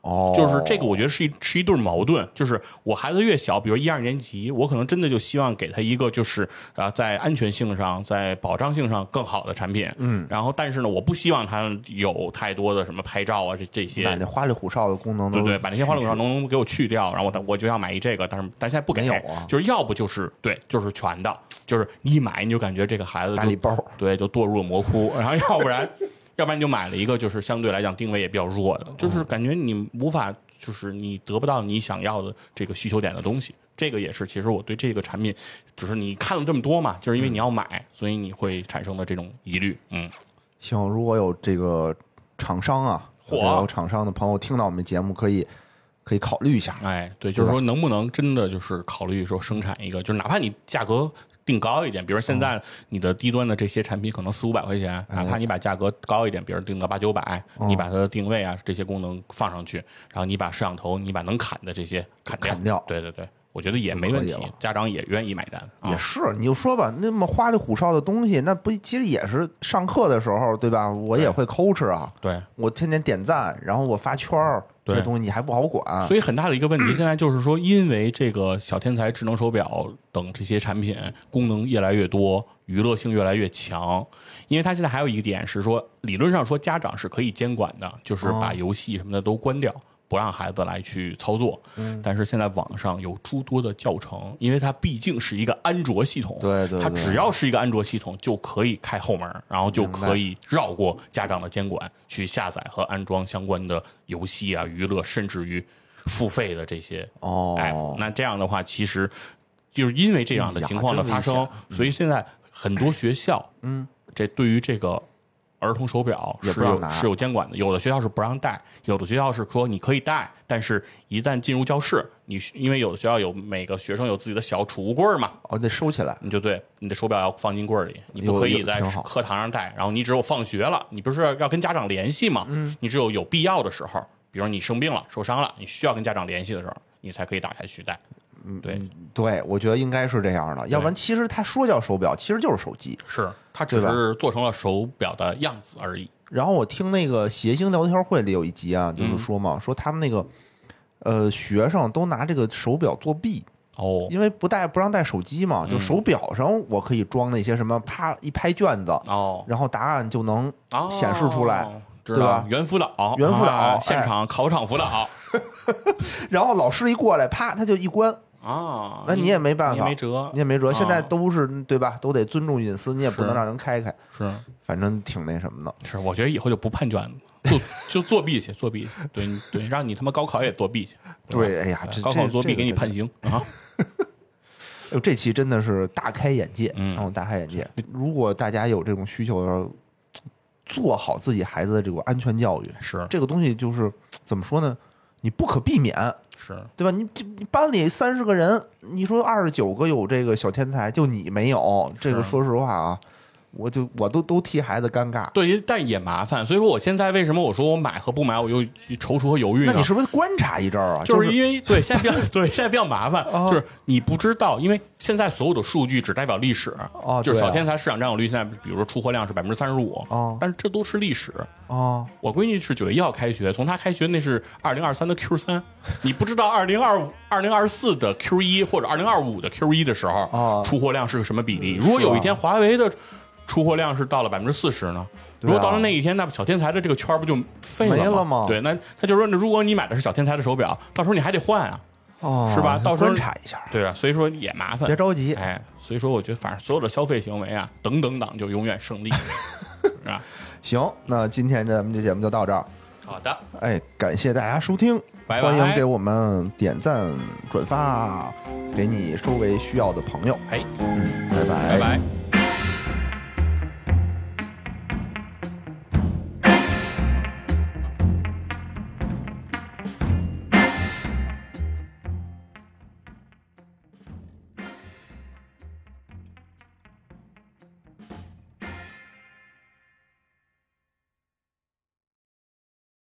Speaker 1: 哦，
Speaker 2: 就是这个，我觉得是一是一对矛盾。就是我孩子越小，比如一二年级，我可能真的就希望给他一个就是啊，在安全性上、在保障性上更好的产品。嗯，然后但是呢，我不希望他有太多的什么拍照啊这这些。
Speaker 1: 把那花里胡哨的功能都
Speaker 2: 对对，把那些花里胡哨能能给我去掉，然后我我就要买一这个，但是但现在不给，
Speaker 1: 有啊
Speaker 2: 就是要不就是对，就是全的，就是你一买你就感觉这个孩子
Speaker 1: 大礼包
Speaker 2: 对，就堕入了魔窟，然后要不然要不然你就买了一个就是相对来讲定位也比较弱的，就是感觉你无法就是你得不到你想要的这个需求点的东西。这个也是，其实我对这个产品，就是你看了这么多嘛，就是因为你要买，所以你会产生的这种疑虑。嗯，
Speaker 1: 行，如果有这个厂商啊，
Speaker 2: 嚯
Speaker 1: 有厂商的朋友听到我们节目，可以可以考虑一下。
Speaker 2: 哎，对，就是说能不能真的就是考虑说生产一个，就是哪怕你价格定高一点，比如现在你的低端的这些产品可能四五百块钱，哪怕你把价格高一点，比如定个八九百，你把它的定位啊这些功能放上去，然后你把摄像头，你把能砍的这些砍掉，
Speaker 1: 砍掉。
Speaker 2: 对对对，我觉得也没问题家长也愿意买单啊。
Speaker 1: 也。是，你就说吧，那么花里胡哨的东西，那不其实也是上课的时候，对吧？我也会抠哧啊，
Speaker 2: 对，
Speaker 1: 我天天点赞，然后我发圈儿，这东西你还不好管。
Speaker 2: 所以很大的一个问题，现在就是说，因为这个小天才智能手表等这些产品功能越来越多，娱乐性越来越强。因为它现在还有一个点是说，理论上说家长是可以监管的，就是把游戏什么的都关掉。不让孩子来去操作，但是现在网上有诸多的教程，因为它毕竟是一个安卓系统，它
Speaker 1: 对对它
Speaker 2: 只要是一个安卓系统就可以开后门，然后就可以绕过家长的监管去下载和安装相关的游戏啊、娱乐，甚至于付费的这些
Speaker 1: 哦，
Speaker 2: 哎，那这样的话，其实就是因为这样的情况的发生所以现在很多学校，嗯，这对于这个儿童手表是有是有监管的，有的学校是不让带，有的学校是说你可以带，但是一旦进入教室，你因为有的学校有每个学生有自己的小储物柜儿嘛，
Speaker 1: 哦，得收起来。
Speaker 2: 你就对你的手表要放进柜儿里，你不可以在课堂上带，然后你只有放学了，你不是要跟家长联系嘛？嗯，你只有有必要的时候。比如你生病了、受伤了，你需要跟家长联系的时候，你才可以打开去带。嗯，对，
Speaker 1: 对，我觉得应该是这样的，要不然其实他说叫手表，其实就是手机。
Speaker 2: 是，他只是做成了手表的样子而已。
Speaker 1: 然后我听那个谐星聊天会里有一集啊，就是说嘛，说他们那个呃学生都拿这个手表作弊
Speaker 2: 哦，
Speaker 1: 因为不带不让带手机嘛，就手表上我可以装那些什么，啪一拍卷子
Speaker 2: 哦，
Speaker 1: 然后答案就能显示出来，对吧？
Speaker 2: 猿辅导，
Speaker 1: 猿辅导，
Speaker 2: 现场考场辅导，
Speaker 1: 然后老师一过来，啪他就一关。
Speaker 2: 啊，
Speaker 1: 那你也没办法，
Speaker 2: 没辙，
Speaker 1: 你也没辙。现在都是对吧？都得尊重隐私，你也不能让人开开。
Speaker 2: 是，
Speaker 1: 反正挺那什么的。
Speaker 2: 是，我觉得以后就不判卷子，就就作弊去，作弊。对对，让你他妈高考也作弊去。
Speaker 1: 对，哎呀，
Speaker 2: 高考作弊给你判刑啊！
Speaker 1: 哎呦，这期真的是大开眼界，嗯，大开眼界。如果大家有这种需求，的时候做好自己孩子的这个安全教育，
Speaker 2: 是
Speaker 1: 这个东西就是怎么说呢？你不可避免。
Speaker 2: 是
Speaker 1: 对吧？你这班里三十个人，你说二十九个有这个小天才，就你没有，这个说实话啊。我就我都都替孩子尴尬，
Speaker 2: 对，但也麻烦。所以说，我现在为什么我说我买和不买，我又踌躇和犹豫
Speaker 1: 呢？那你是不是观察一阵儿啊？
Speaker 2: 就是因为对现在比较 对现在比较麻烦，就是你不知道，因为现在所有的数据只代表历史，
Speaker 1: 哦，
Speaker 2: 就是小天才市场占有率现在，比如说出货量是百分之三十五，
Speaker 1: 哦，
Speaker 2: 但是这都是历史，
Speaker 1: 哦，
Speaker 2: 我闺女是九月一号开学，从她开学那是二零二三的 Q 三，你不知道二零二五二零二四的 Q 一或者二零二五的 Q 一的时候，出货量是个什么比例？如果有一天华为的。出货量是到了百分之四十呢，如果到了那一天，那小天才的这个圈不就废
Speaker 1: 了
Speaker 2: 吗？对，那他就说，那如果你买的是小天才的手表，到时候你还得换啊，
Speaker 1: 哦，
Speaker 2: 是吧？到时候
Speaker 1: 观察一下，
Speaker 2: 对啊，所以说也麻烦，
Speaker 1: 别着急，
Speaker 2: 哎，所以说我觉得反正所有的消费行为啊，等等党就永远胜利，是吧？
Speaker 1: 行，那今天咱们这节目就到这儿，
Speaker 2: 好的，
Speaker 1: 哎，感谢大家收听，欢迎给我们点赞转发，给你周围需要的朋友，
Speaker 2: 哎，
Speaker 1: 嗯，拜
Speaker 2: 拜拜拜。